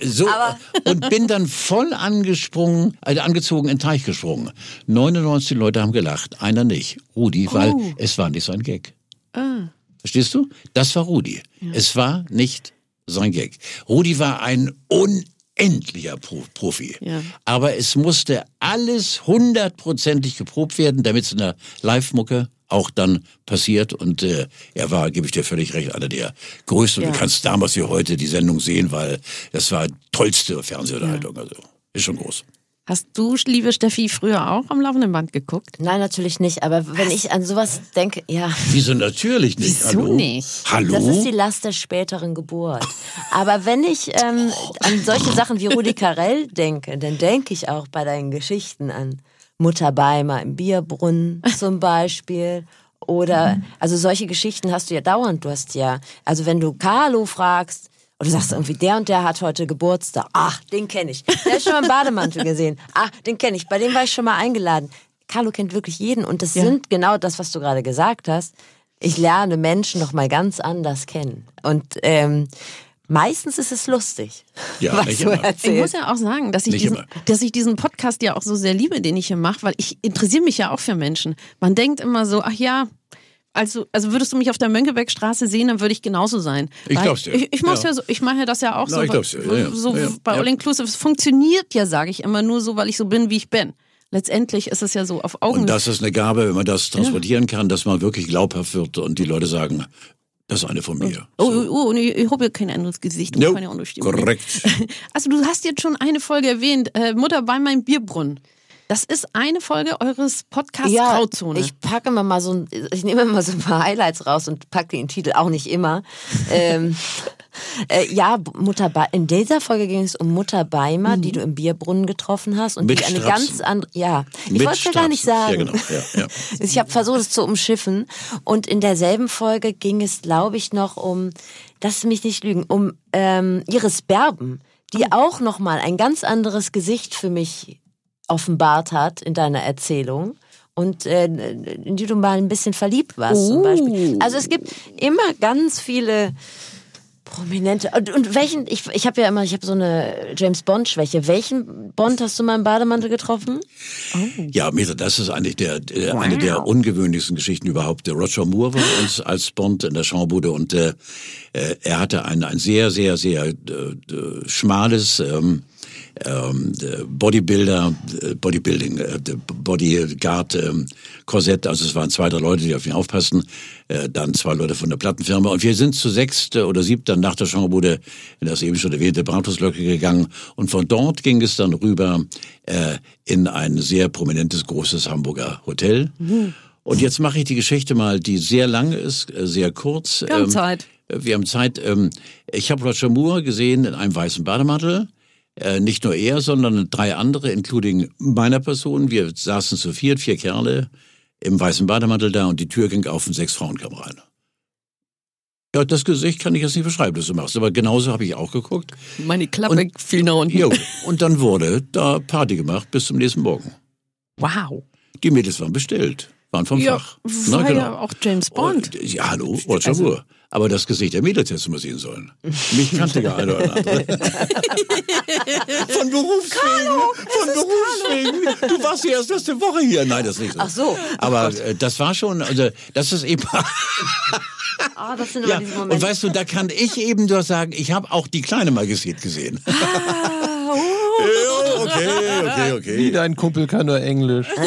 B: So, und bin dann voll angesprungen, also angezogen in den Teich gesprungen. 99 Leute haben gelacht, einer nicht. Rudi, weil
A: Oh.
B: es war nicht sein Gag. Verstehst du? Das war Rudi. Es war nicht sein Gag. Rudi war ein unendlicher Pro Profi.
A: Ja.
B: Aber es musste alles hundertprozentig geprobt werden, damit es in der Live-Mucke auch dann passiert. Und äh, er war, gebe ich dir völlig recht, einer der größten. Und
A: Ja.
B: du kannst damals wie heute die Sendung sehen, weil das war tollste Fernsehunterhaltung. Also ist schon groß.
A: Hast du, liebe Steffi, früher auch am laufenden Band geguckt?
C: Nein, natürlich nicht. Aber wenn ich an sowas denke, ja.
B: Wieso natürlich nicht?
A: Wieso
B: Hallo?
A: nicht?
B: Hallo?
C: Das ist die Last der späteren Geburt. Aber wenn ich ähm, an solche Sachen wie Rudi Carell denke, dann denke ich auch bei deinen Geschichten an Mutter Beimer im Bierbrunnen zum Beispiel. Oder, also solche Geschichten hast du ja dauernd. Du hast ja, also wenn du Carlo fragst, oder du sagst irgendwie, der und der hat heute Geburtstag. Ach, den kenne ich. Der ist schon mal im Bademantel gesehen. Ach, den kenne ich. Bei dem war ich schon mal eingeladen. Carlo kennt wirklich jeden. Und das sind genau das, was du gerade gesagt hast. Ich lerne Menschen noch mal ganz anders kennen. Und ähm, meistens ist es lustig,
B: Ja,
C: was
B: nicht
C: du
B: immer.
A: Ich muss
C: erzählst.
A: ja auch sagen, dass ich,
B: Nicht
A: diesen,
B: immer.
A: dass ich diesen Podcast ja auch so sehr liebe, den ich hier mache, weil ich interessiere mich ja auch für Menschen. Man denkt immer so, ach ja, also, also würdest du mich auf der Mönckebergstraße sehen, dann würde ich genauso sein.
B: Ich
A: Weil
B: glaub's dir.
A: Ich, ich
B: Ja.
A: ja. so, ich mache ja das ja auch
B: Na,
A: so.
B: ich glaub's dir. Ja, ja.
A: so
B: Ja, ja.
A: bei
B: Ja.
A: All Inclusive. Es funktioniert ja, sage ich immer, nur so, weil ich so bin, wie ich bin. Letztendlich ist es ja so auf Augen.
B: Und das ist eine Gabe, wenn man das transportieren kann, dass man wirklich glaubhaft wird und die Leute sagen, das ist eine von mir.
A: Oh, oh, oh, und ich, ich habe ja kein anderes Gesicht.
B: No,
A: Stimme.
B: korrekt.
A: Also du hast jetzt schon eine Folge erwähnt, äh, Mutter bei meinem Bierbrunnen. Das ist eine Folge eures Podcasts
C: Ja,
A: Grauzone.
C: ich packe immer mal so, ein- ich nehme immer so ein paar Highlights raus und packe den Titel auch nicht immer. ähm, äh, ja, Mutter Be in dieser Folge ging es um Mutter Beimer, die du im Bierbrunnen getroffen hast und
B: Mit
C: die eine
B: Strapsen.
C: ganz andere, ja, ich wollte es ja gar nicht sagen.
B: Ja, genau. Ja, ja.
C: Ich habe versucht, es zu umschiffen. Und in derselben Folge ging es, glaube ich, noch um, lass mich nicht lügen, um ähm, Iris Berben, die auch noch mal ein ganz anderes Gesicht für mich offenbart hat in deiner Erzählung. Und äh, in die du mal ein bisschen verliebt warst zum Beispiel. Also es gibt immer ganz viele Prominente. Und, und welchen, ich, ich habe ja immer, ich habe so eine James Bond-Schwäche. Welchen Bond hast du mal im Bademantel getroffen?
B: Ja, Meta, das ist eigentlich der, der eine der ungewöhnlichsten Geschichten überhaupt. Der Roger Moore war bei uns als Bond in der Schaubude und äh, äh, er hatte ein, ein sehr, sehr, sehr äh, äh, schmales ähm, äh, Bodybuilder, äh, Bodybuilding, äh, Bodyguard ähm, Korsett. Also es waren zwei, drei Leute, die auf ihn aufpassten. Äh, dann zwei Leute von der Plattenfirma. Und wir sind zu sechst oder siebt dann nach der Schaubude in das eben schon erwähnte Brathauslöcke gegangen. Und von dort ging es dann rüber in ein sehr prominentes, großes Hamburger Hotel. Und jetzt mache ich die Geschichte mal, die sehr lang ist, sehr kurz.
A: Wir haben Zeit.
B: äh, Wir haben Zeit. Ähm, ich habe Roger Moore gesehen in einem weißen Bademantel. Äh, nicht nur er, sondern drei andere, including meiner Person. Wir saßen zu viert, vier Kerle im weißen Bademantel da und die Tür ging auf und sechs Frauen kamen rein. Ja, das Gesicht kann ich jetzt nicht beschreiben, das du machst, aber genauso habe ich auch geguckt.
A: Meine Klappe fiel nach unten.
B: Jo, und dann wurde da Party gemacht bis zum nächsten Morgen.
A: Wow.
B: Die Mädels waren bestellt, waren vom
A: Ja,
B: Fach.
A: war ja auch James Bond.
B: Und, ja, hallo, Roger Moore. Aber das Gesicht der Mädels hättest du mal sehen sollen. Mich kannte ja einer oder andere. Von Berufswegen. Von Berufswegen. Du warst die erst letzte Woche hier. Nein, das ist nicht so.
C: Ach so.
B: Aber äh, das war schon, also das ist eben.
C: Ah, das sind immer
B: ja.
C: diese
B: Und weißt du, da kann ich eben nur sagen, ich habe auch die kleine Magazin gesehen.
C: Ah,
B: Ja, okay, okay, okay.
D: Wie dein Kumpel kann nur Englisch.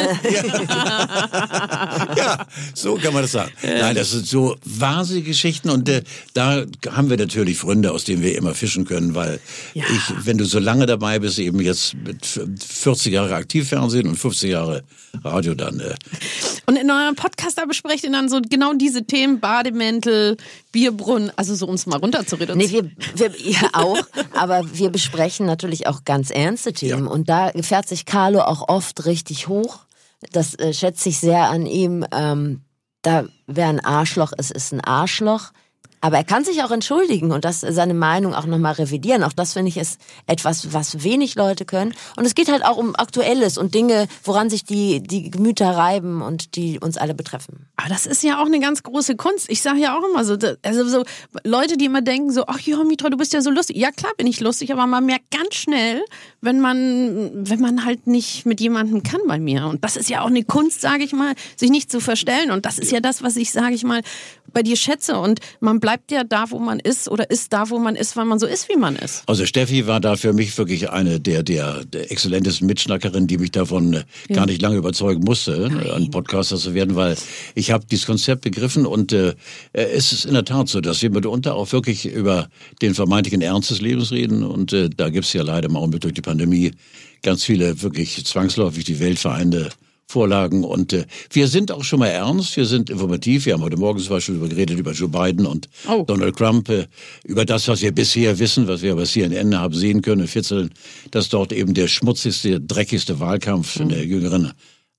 B: ja, so kann man das sagen. Nein, das sind so wahnsinnige Geschichten und äh, da haben wir natürlich Freunde, aus denen wir immer fischen können, weil ich, wenn du so lange dabei bist, eben jetzt mit 40 Jahre Aktivfernsehen und 50 Jahre Radio, dann äh,
A: Und in eurem Podcast, da besprecht ihr dann so genau diese Themen, Bademäntel, Bierbrunnen, also so uns mal runterzureduzieren.
C: Nee, wir, wir ja auch, aber wir besprechen natürlich auch ganz ernste Themen.
B: Ja.
C: Und da fährt sich Carlo auch oft richtig hoch. Das äh, schätze ich sehr an ihm. Ähm, da wer ein Arschloch ist, ist ein Arschloch. Aber er kann sich auch entschuldigen und das seine Meinung auch nochmal revidieren. Auch das finde ich ist etwas, was wenig Leute können. Und es geht halt auch um Aktuelles und Dinge, woran sich die, die Gemüter reiben und die uns alle betreffen.
A: Aber das ist ja auch eine ganz große Kunst. Ich sage ja auch immer so, also so Leute, die immer denken so, ach ja, Mitra, du bist ja so lustig. Ja, klar bin ich lustig, aber man merkt ganz schnell, wenn man, wenn man halt nicht mit jemandem kann bei mir. Und das ist ja auch eine Kunst, sage ich mal, sich nicht zu verstellen. Und das ist ja das, was ich, sage ich mal, bei dir schätze. Und man bleibt ja da, wo man ist oder ist da, wo man ist, weil man so ist, wie man ist.
B: Also Steffi war da für mich wirklich eine der, der, der exzellentesten Mitschnackerinnen, die mich davon äh, gar nicht lange überzeugen musste, äh, ein Podcaster zu werden, weil ich habe dieses Konzept begriffen und äh, es ist in der Tat so, dass wir mitunter auch wirklich über den vermeintlichen Ernst des Lebens reden und äh, da gibt's ja leider im Augenblick durch die Pandemie ganz viele wirklich zwangsläufig die Welt vereinte Vorlagen. Und äh, wir sind auch schon mal ernst, wir sind informativ. Wir haben heute Morgen zum Beispiel über geredet über Joe Biden und
A: Oh.
B: Donald Trump, äh, über das, was wir bisher wissen, was wir bei CNN haben sehen können, Vierteln, dass dort eben der schmutzigste, dreckigste Wahlkampf in der jüngeren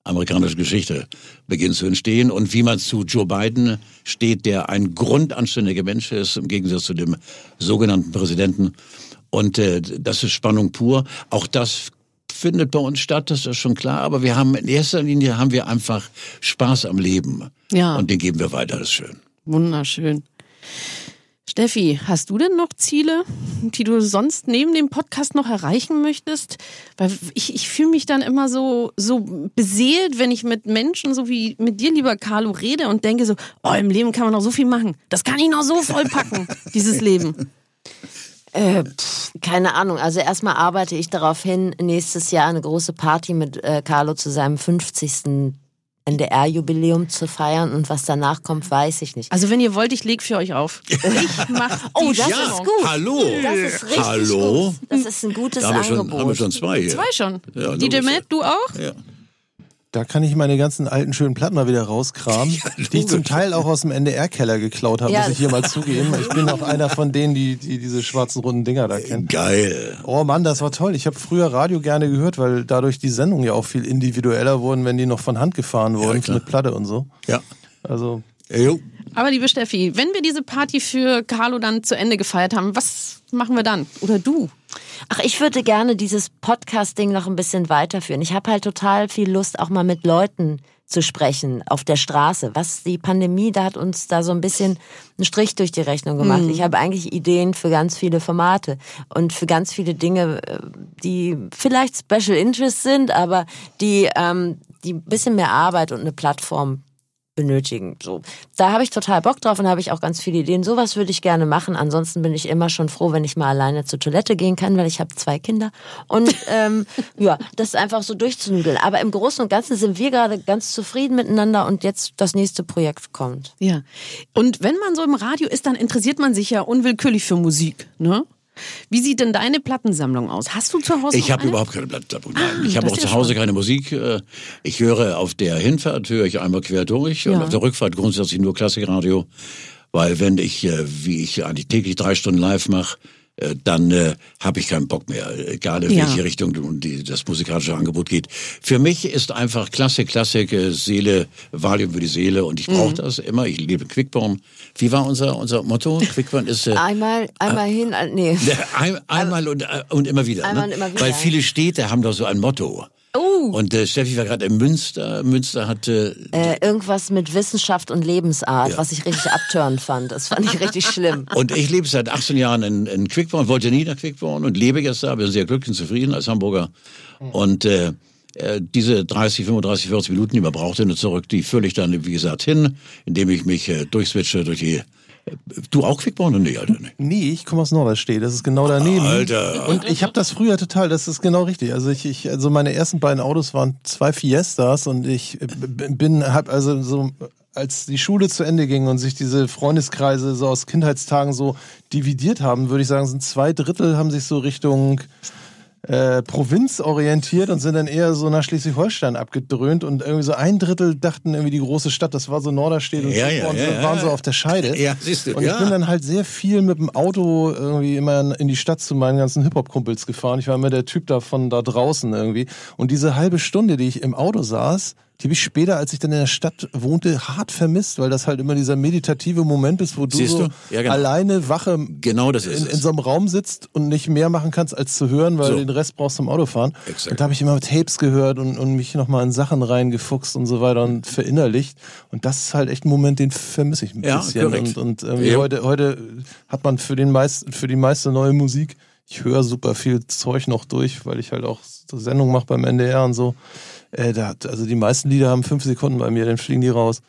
B: amerikanischen Geschichte beginnt zu entstehen und wie man zu Joe Biden steht, der ein grundanständiger Mensch ist, im Gegensatz zu dem sogenannten Präsidenten. Und äh, das ist Spannung pur. Auch das findet bei uns statt, das ist schon klar. Aber wir haben in erster Linie haben wir einfach Spaß am Leben.
A: Ja.
B: Und den geben wir weiter, das ist schön.
A: Wunderschön. Steffi, hast du denn noch Ziele, die du sonst neben dem Podcast noch erreichen möchtest? Weil ich, ich fühle mich dann immer so, so beseelt, wenn ich mit Menschen, so wie mit dir, lieber Carlo, rede und denke so, oh, im Leben kann man noch so viel machen. Das kann ich noch so vollpacken, dieses Leben.
C: Äh, pff, keine Ahnung. Also erstmal arbeite ich darauf hin, nächstes Jahr eine große Party mit äh, Carlo zu seinem 50. NDR-Jubiläum zu feiern und was danach kommt, weiß ich nicht.
A: Also wenn ihr wollt, ich leg für euch auf. Ich mach
C: Oh,
A: die
C: das
A: Show.
C: ist gut.
B: Hallo.
C: Das ist richtig
B: Hallo.
C: gut. Das ist ein gutes
B: Da haben wir, schon,
C: Angebot.
B: haben wir schon zwei hier.
A: Zwei schon.
B: Ja, logisch.
A: Matt, du auch?
B: Ja.
D: Da kann ich meine ganzen alten schönen Platten mal wieder rauskramen, die ich zum Teil auch aus dem NDR-Keller geklaut habe,
C: Ja.
D: muss ich hier mal zugeben. Ich bin auch einer von denen, die, die diese schwarzen runden Dinger da kennen.
B: Geil.
D: Oh Mann, das war toll. Ich habe früher Radio gerne gehört, weil dadurch die Sendungen ja auch viel individueller wurden, wenn die noch von Hand gefahren wurden
B: klar.
D: mit Platte und so.
B: Ja.
D: Also
B: Jo.
A: Aber liebe Steffi, wenn wir diese Party für Carlo dann zu Ende gefeiert haben, was machen wir dann? Oder du?
C: Ach, ich würde gerne dieses Podcast-Ding noch ein bisschen weiterführen. Ich habe halt total viel Lust, auch mal mit Leuten zu sprechen auf der Straße. Was die Pandemie, da hat uns da so ein bisschen einen Strich durch die Rechnung gemacht. Ich habe eigentlich Ideen für ganz viele Formate und für ganz viele Dinge, äh, die vielleicht Special Interest sind, aber die, ähm, die ein bisschen mehr Arbeit und eine Plattform benötigen. So, da habe ich total Bock drauf und habe ich auch ganz viele Ideen. Sowas würde ich gerne machen. Ansonsten bin ich immer schon froh, wenn ich mal alleine zur Toilette gehen kann, weil ich habe zwei Kinder und ähm, ja, das ist einfach so durchzunudeln. Aber im Großen und Ganzen sind wir gerade ganz zufrieden miteinander und jetzt das nächste Projekt kommt.
A: Ja. Und wenn man so im Radio ist, dann interessiert man sich ja unwillkürlich für Musik, ne? Wie sieht denn deine Plattensammlung aus? Hast du zu Hause
B: Ich habe überhaupt keine Blattsammlung. Nein.
A: Ah,
B: ich habe auch zu Hause
A: spannend.
B: keine Musik. Äh, Ich höre auf der Hinfahrt höre ich einmal quer durch und
A: Ja.
B: auf der Rückfahrt grundsätzlich nur Klassikradio, weil wenn ich äh, wie ich eigentlich täglich drei Stunden live mache, dann äh, habe ich keinen Bock mehr, egal in
A: Ja.
B: welche Richtung die, das musikalische Angebot geht. Für mich ist einfach Klassik, Klassik, äh, Seele, Valium für die Seele und ich brauche
A: Mhm.
B: das immer. Ich liebe Quickborn. Wie war unser unser Motto? Quickborn ist äh,
C: Einmal, einmal hin, äh, nee.
B: ein, einmal und, äh, und immer wieder.
C: Einmal
B: ne?
C: und immer wieder.
B: Weil viele Städte haben doch so ein Motto.
A: Oh.
B: Und äh, Steffi war gerade in Münster. Münster hatte
C: Äh, irgendwas mit Wissenschaft und Lebensart,
B: Ja.
C: was ich richtig abtörend fand. Das fand ich richtig schlimm.
B: und ich lebe seit 18 Jahren in, in Quickborn, wollte nie nach Quickborn und lebe jetzt da, bin sehr glücklich und zufrieden als Hamburger. Und äh, äh, diese 30, 35, 40 Minuten, die man braucht hin und zurück, die fülle ich dann, wie gesagt, hin, indem ich mich äh, durchswitche durch die... Du auch Quickborn? Nee, Alter, nee.
D: Nee, ich komme aus Norderstedt, das ist genau daneben.
B: Alter.
D: Und ich habe das früher total, das ist genau richtig. Also ich, ich also meine ersten beiden Autos waren zwei Fiestas und ich äh, bin hab also so als die Schule zu Ende ging und sich diese Freundeskreise so aus Kindheitstagen so dividiert haben, würde ich sagen, sind zwei Drittel haben sich so Richtung äh, Provinz orientiert und sind dann eher so nach Schleswig-Holstein abgedröhnt und irgendwie so ein Drittel dachten irgendwie die große Stadt, das war so Norderstedt und
B: Ja,
D: so
B: ja,
D: und
B: ja,
D: waren so auf der Scheide.
B: Ja, siehst du,
D: Und ich bin dann halt sehr viel mit dem Auto irgendwie immer in die Stadt zu meinen ganzen Hip-Hop-Kumpels gefahren. Ich war immer der Typ da von da draußen irgendwie. Und diese halbe Stunde, die ich im Auto saß, die habe ich später, als ich dann in der Stadt wohnte, hart vermisst, weil das halt immer dieser meditative Moment ist, wo du
B: Siehst
D: so
B: du? Ja, genau.
D: alleine wache
B: Genau das ist
D: in, in so einem Raum sitzt und nicht mehr machen kannst, als zu hören, weil
B: So.
D: den Rest brauchst du im Autofahren.
B: Exakt.
D: Und da habe ich immer Tapes gehört und, und mich nochmal in Sachen reingefuchst und so weiter und verinnerlicht. Und das ist halt echt ein Moment, den vermisse ich ein
B: Ja,
D: bisschen.
B: korrekt.
D: Und, und irgendwie
B: Ja.
D: heute, heute hat man für, den meisten, für die meiste neue Musik, ich höre super viel Zeug noch durch, weil ich halt auch so Sendungen mache beim NDR und so. Äh, da, also die meisten Lieder haben fünf Sekunden bei mir, dann fliegen die raus.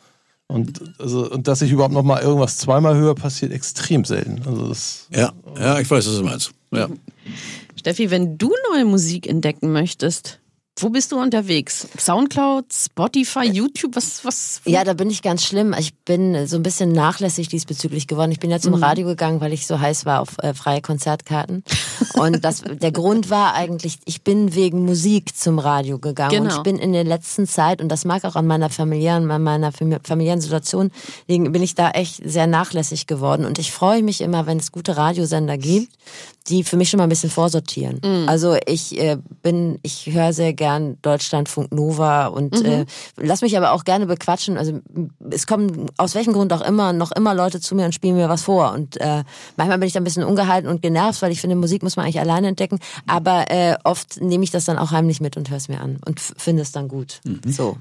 D: Und, also, und dass ich überhaupt noch mal irgendwas zweimal höre, passiert extrem selten. Also das,
B: Ja, ja, ich weiß, was du meinst. Ja.
A: Steffi, wenn du neue Musik entdecken möchtest, Wo bist du unterwegs? Soundcloud, Spotify, YouTube? Was, was?
C: Ja, da bin ich ganz schlimm. Ich bin so ein bisschen nachlässig diesbezüglich geworden. Ich bin ja zum
A: Mhm.
C: Radio gegangen, weil ich so heiß war auf äh, freie Konzertkarten. Und das, der Grund war eigentlich, ich bin wegen Musik zum Radio gegangen. Und
A: Genau.
C: ich bin in der letzten Zeit, und das mag auch an meiner familiären, an meiner fami- familiären Situation liegen, bin ich da echt sehr nachlässig geworden. Und ich freue mich immer, wenn es gute Radiosender gibt, die für mich schon mal ein bisschen vorsortieren.
A: Mhm.
C: Also ich äh, bin, ich höre sehr gern Deutschlandfunk Nova und
A: Mhm.
C: äh, lass mich aber auch gerne bequatschen. Also es kommen aus welchem Grund auch immer noch immer Leute zu mir und spielen mir was vor. Und äh, manchmal bin ich da ein bisschen ungehalten und genervt, weil ich finde, Musik muss man eigentlich alleine entdecken. Aber äh, oft nehme ich das dann auch heimlich mit und höre es mir an und finde es dann gut.
A: Mhm.
C: So.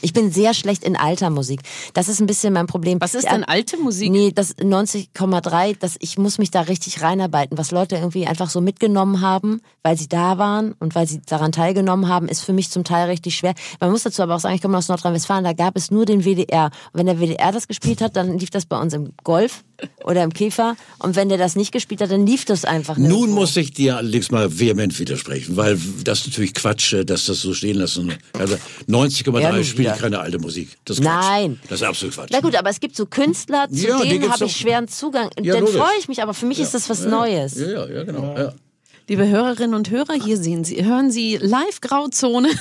C: Ich bin sehr schlecht in alter Musik. Das ist ein bisschen mein Problem.
A: Was ist denn alte Musik?
C: Nee, das 90,3, das ich muss mich da richtig reinarbeiten. Was Leute irgendwie einfach so mitgenommen haben, weil sie da waren und weil sie daran teilgenommen haben, ist für mich zum Teil richtig schwer. Man muss dazu aber auch sagen, ich komme aus Nordrhein-Westfalen, da gab es nur den WDR. Und wenn der WDR das gespielt hat, dann lief das bei uns im Golf oder im Käfer. Und wenn der das nicht gespielt hat, dann lief das einfach nicht.
B: Nun muss ich dir allerdings mal vehement widersprechen, weil das ist natürlich Quatsch, äh, dass das so stehen lassen. Also 90,3
C: Ja, nun
B: spielt keine alte Musik. Das ist Quatsch.
C: Nein.
B: Das ist absolut Quatsch.
C: Na gut, aber es gibt so Künstler, zu
B: Ja,
C: denen habe ich schweren Zugang.
B: Ja,
C: dann freue ich mich, aber für mich ist das was Neues.
B: Ja, ja, ja, genau. Ja.
A: Liebe Hörerinnen und Hörer, hier sehen Sie, hören Sie live Grauzone.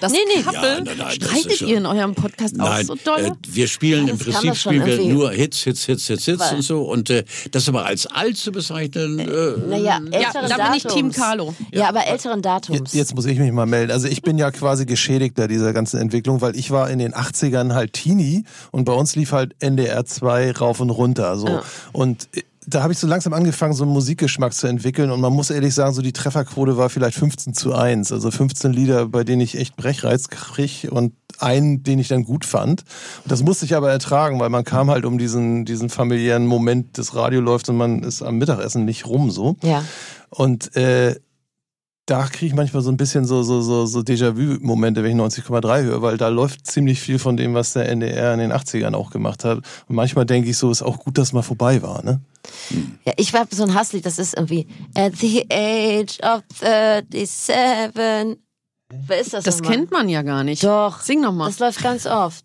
A: Das
C: Nee, nee.
A: Couple.
B: Ja, nein, nein,
A: Streitet ihr in eurem Podcast auch
B: Nein,
A: so doll?
B: äh, wir spielen im
C: Das kann
B: Prinzip spielen wir nur Hits, Hits, Hits, Hits, Hits
C: Weil-
B: und so. Und äh, das aber als alt zu bezeichnen, äh,
C: Naja, älteren
A: da bin ich. Team Carlo.
C: Ja, aber älteren Datums.
D: Jetzt, jetzt muss ich mich mal melden. Also ich bin ja quasi Geschädigter dieser ganzen Entwicklung, weil ich war in den 80ern halt Teenie und bei uns lief halt NDR 2 rauf und runter. So. Und äh, da habe ich so langsam angefangen, so einen Musikgeschmack zu entwickeln und man muss ehrlich sagen, so die Trefferquote war vielleicht 15 zu 1. Also 15 Lieder, bei denen ich echt Brechreiz krieg und einen, den ich dann gut fand. Und das musste ich aber ertragen, weil man kam halt um diesen, diesen familiären Moment, das Radio läuft und man ist am Mittagessen nicht rum so.
C: Ja.
D: Und äh, da kriege ich manchmal so ein bisschen so, so, so, so Déjà-vu-Momente, wenn ich 90,3 höre, weil da läuft ziemlich viel von dem, was der NDR in den 80ern auch gemacht hat. Und manchmal denke ich so, ist auch gut, dass mal vorbei war, ne?
C: Ja, ich habe so ein Hasslied, das ist irgendwie At the age of 37. Wer ist das
A: Das
C: nochmal?
A: kennt man ja gar nicht.
C: Doch.
A: Sing noch mal.
C: Das läuft ganz oft.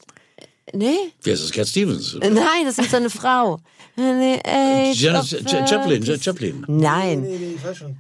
C: Nee?
B: wer ist das? Cat Stevens?
C: Nein, das ist so eine Frau. At the age
B: Janis
C: of
B: J- Chaplin,
C: 37.
B: Chaplin.
C: Nein.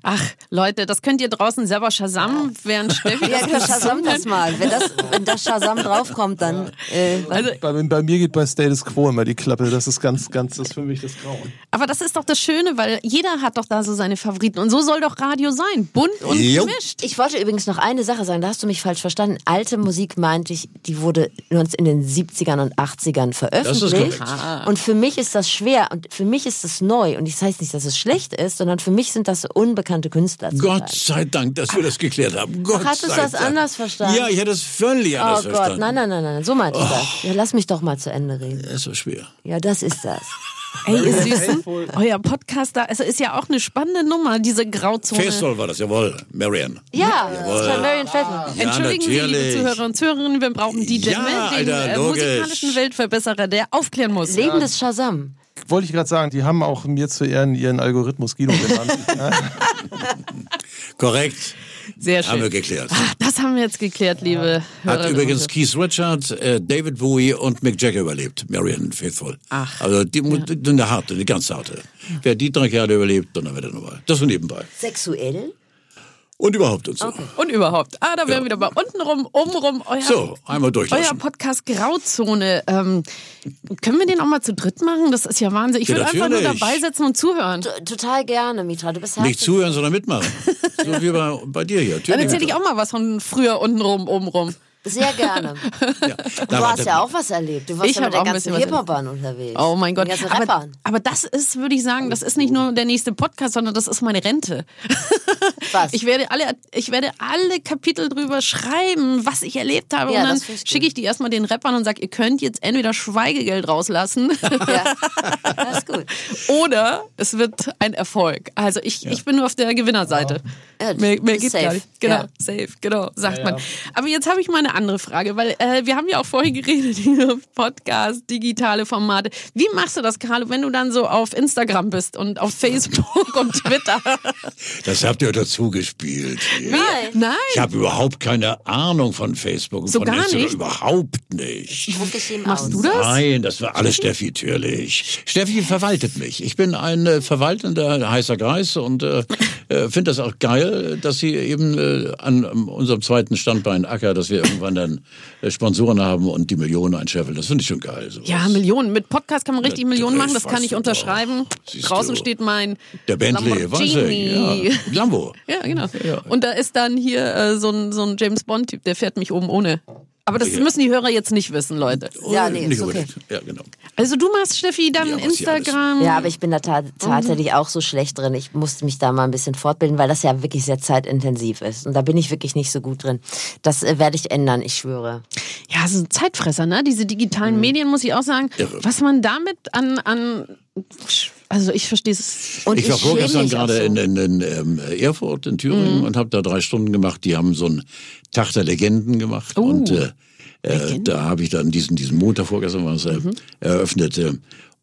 A: Ach, Leute, das könnt ihr draußen selber Shazam, während Steffi
C: Ja,
A: das
C: Shazam das mal. Wenn das, wenn das Shazam draufkommt, dann. Äh,
A: Also,
D: Bei, bei mir geht bei Status Quo immer die Klappe. Das ist ganz, ganz, das ist für mich das Grauen.
A: aber das ist doch das Schöne, weil jeder hat doch da so seine Favoriten. Und so soll doch Radio sein. Bunt und
B: Jo.
A: gemischt.
C: Ich wollte übrigens noch eine Sache sagen, da hast du mich falsch verstanden. Alte Musik meinte ich, die wurde in den 70ern und 80ern veröffentlicht.
B: korrekt.
C: Und für mich ist das schwer und für mich ist das neu. Und das heißt nicht, dass es schlecht ist, sondern für mich sind das unbekannte Künstler.
B: Gott sei Dank, dass wir das geklärt haben. Gott
C: du
B: sei
C: das
B: Dank.
C: anders verstanden?
B: Ja, ich hätte es völlig
C: Oh
B: anders
C: Gott,
B: verstanden.
C: nein, nein, nein, nein, so meinte ich das. Ja, lass mich doch mal zu Ende reden.
B: Das ist so schwer.
C: Ja, das ist das.
A: Ey, ihr Süßen, euer Podcast da, also ist ja auch eine spannende Nummer, diese Grauzone.
B: Festvoll war das, jawohl. Marianne.
C: Ja, das ist von Marion Feldman.
B: Ja,
A: Entschuldigen Sie, liebe. Zuhörer und Zuhörerinnen, wir brauchen DJ
B: Ja,
A: Mel, den
B: Alter,
A: äh, musikalischen Weltverbesserer, der aufklären muss.
C: Lebendes Shazam.
D: Wollte ich gerade sagen, die haben auch mir zu Ehren ihren Algorithmus Guido genannt. Ja.
B: Korrekt.
A: Sehr
B: Haben wir
A: schön.
B: geklärt.
A: Ach, das haben wir jetzt geklärt, liebe Hörerinnen
B: Hat übrigens
A: Hörer.
B: Keith Richard, äh, David Bowie und Mick Jagger überlebt. Marianne Faithful.
A: Ach.
B: Also die, die, eine harte, eine ganz harte. Wer die drei Kerle überlebt, dann wird er nochmal. Das so nebenbei.
C: Sexuell?
B: Und überhaupt und so.
A: Und überhaupt. Ah, da wären wir wieder bei untenrum, obenrum. Euer,
B: So, einmal
A: euer
B: durchlassen.
A: Podcast Grauzone. Ähm, können wir den auch mal zu dritt machen? Das ist ja Wahnsinn. Ich
B: Ja,
A: würde einfach nur dabei sitzen und zuhören.
C: T- Total gerne, Mitra. Du bist
B: Nicht
C: herzlich
B: zuhören, sondern mitmachen. so wie bei, bei dir hier.
A: Dann erzähle ich auch mal was von früher untenrum, obenrum.
C: Sehr gerne.
B: Ja,
C: Du hast ja auch was erlebt. Du warst
A: Ich
C: ja mit den ganzen Hip-Hopern unterwegs.
A: Oh mein Gott. Aber, aber das ist, würde ich sagen, das ist nicht nur der nächste Podcast, sondern das ist meine Rente.
C: Was?
A: Ich werde alle, ich werde alle Kapitel drüber schreiben, was ich erlebt habe.
C: Ja,
A: und dann schicke ich die erstmal den Rappern und sage, ihr könnt jetzt entweder Schweigegeld rauslassen
C: Ja, das ist gut.
A: oder es wird ein Erfolg. Also ich, ich bin nur auf der Gewinnerseite.
C: Ja,
A: mehr mehr geht
C: safe.
A: gar nicht. Genau,
C: Ja.
A: safe, genau, sagt man. Aber jetzt habe ich meine andere Frage, weil äh, wir haben ja auch vorhin geredet über Podcast, digitale Formate. Wie machst du das, Carlo, wenn du dann so auf Instagram bist und auf Facebook und Twitter?
B: Das habt ihr dazu gespielt.
C: Nein.
A: Nein.
B: Ich habe überhaupt keine Ahnung von Facebook und
A: So
B: von
A: gar
B: Instagram.
A: nicht?
B: Überhaupt nicht.
A: Machst
C: aus.
A: du das?
B: Nein, das war alles Steffi natürlich. Steffi verwaltet mich. Ich bin ein äh, verwaltender heißer Greis und äh, äh, finde das auch geil, dass sie eben äh, an unserem zweiten Standbein Acker, dass wir irgendwann dann äh, Sponsoren haben und die Millionen einscheffeln. Das finde ich schon geil. sowas.
A: Ja, Millionen. Mit Podcast kann man richtig
B: Ja,
A: Millionen machen, das kann ich unterschreiben. Draußen
B: du.
A: steht mein
B: Der Bentley, weiß ich.
A: Lamborghini.
B: Ja. Lambo.
A: Ja, genau.
B: Ja.
A: Und da ist dann hier äh, so ein, so ein James Bond-Typ, der fährt mich oben ohne. Aber das müssen die Hörer jetzt nicht wissen, Leute.
C: Ja, nee,
B: Nicht
C: ist okay.
B: unbedingt. Ja, genau.
A: Also du machst, Steffi, dann
B: Ja, was hier
A: Instagram.
C: Ja, aber ich bin da ta tatsächlich auch so schlecht drin. Ich musste mich da mal ein bisschen fortbilden, weil das ja wirklich sehr zeitintensiv ist. Und da bin ich wirklich nicht so gut drin. Das äh, werde ich ändern, ich schwöre.
A: Ja, es ist ein Zeitfresser, ne? Diese digitalen Medien, muss ich auch sagen.
B: Irre.
A: Was man damit an, an also ich verstehe es.
C: Und
B: ich war vorgestern gerade
C: so.
B: in, in, in ähm, Erfurt, in
A: Mhm.
B: Thüringen und habe da drei Stunden gemacht. Die haben so einen Tag der Legenden gemacht.
A: Oh.
B: Und äh, äh, da habe ich dann diesen, diesen Montag vorgestern war es, äh,
A: Mhm.
B: eröffnet.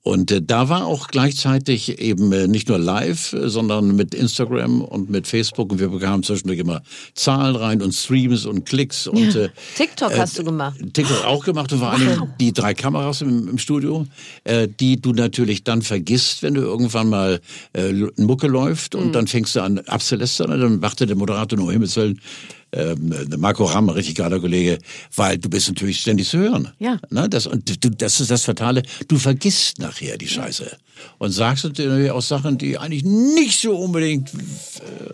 B: Äh, und äh, da war auch gleichzeitig eben äh, nicht nur live, äh, sondern mit Instagram und mit Facebook. Und wir bekamen zwischendurch immer Zahlen rein und Streams und Klicks. Und, äh,
C: TikTok hast du gemacht.
B: TikTok auch gemacht und vor allen Dingen die drei Kameras im, im Studio, äh, die du natürlich dann vergisst, wenn du irgendwann mal äh, Mucke läuft und dann fängst du an abzulästern und dann machte der Moderator nur Himmels Willen, ähm, Marco Ramm, richtig geiler Kollege, weil du bist natürlich ständig zu hören.
A: Ja.
B: Ne? Das, und du, das ist das Fatale, du vergisst nachher die Scheiße und sagst natürlich auch Sachen, die eigentlich nicht so unbedingt, äh,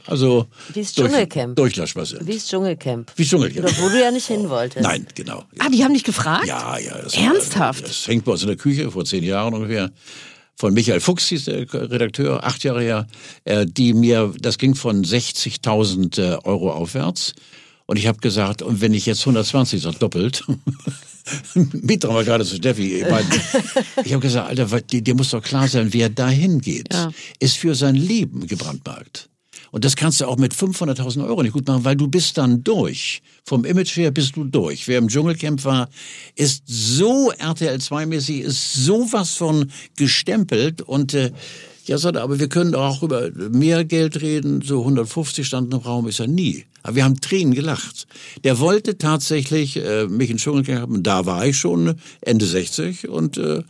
B: also
C: Wie das Dschungelcamp.
B: durchlassbar sind.
C: Wie das Dschungelcamp.
B: Wie Dschungelcamp.
C: Oder wo du ja nicht hin wolltest.
B: Nein, genau.
A: Ah, die haben dich gefragt?
B: Ja, ja. Das
A: Ernsthaft?
B: War, das hängt bei uns in der Küche vor zehn Jahren ungefähr. Von Michael Fuchs hieß der Redakteur, acht Jahre her, äh, die mir, das ging von 60.000 äh, Euro aufwärts. Und ich habe gesagt, und wenn ich jetzt 120, so doppelt, Mitra war gerade zu Steffi. Ich, mein, ich habe gesagt, Alter, dir, dir muss doch klar sein, wer dahin geht,
A: Ja.
B: ist für sein Leben gebrandmarkt. Und das kannst du auch mit 500.000 Euro nicht gut machen, weil du bist dann durch. Vom Image her bist du durch. Wer im Dschungelcamp war, ist so RTL 2-mäßig, ist sowas von gestempelt und äh, ja, er, aber wir können auch über mehr Geld reden. So 150 standen im Raum, ist er nie. Aber wir haben Tränen gelacht. Der wollte tatsächlich äh, mich in Dschungelcamp haben. Da war ich schon Ende 60 und äh,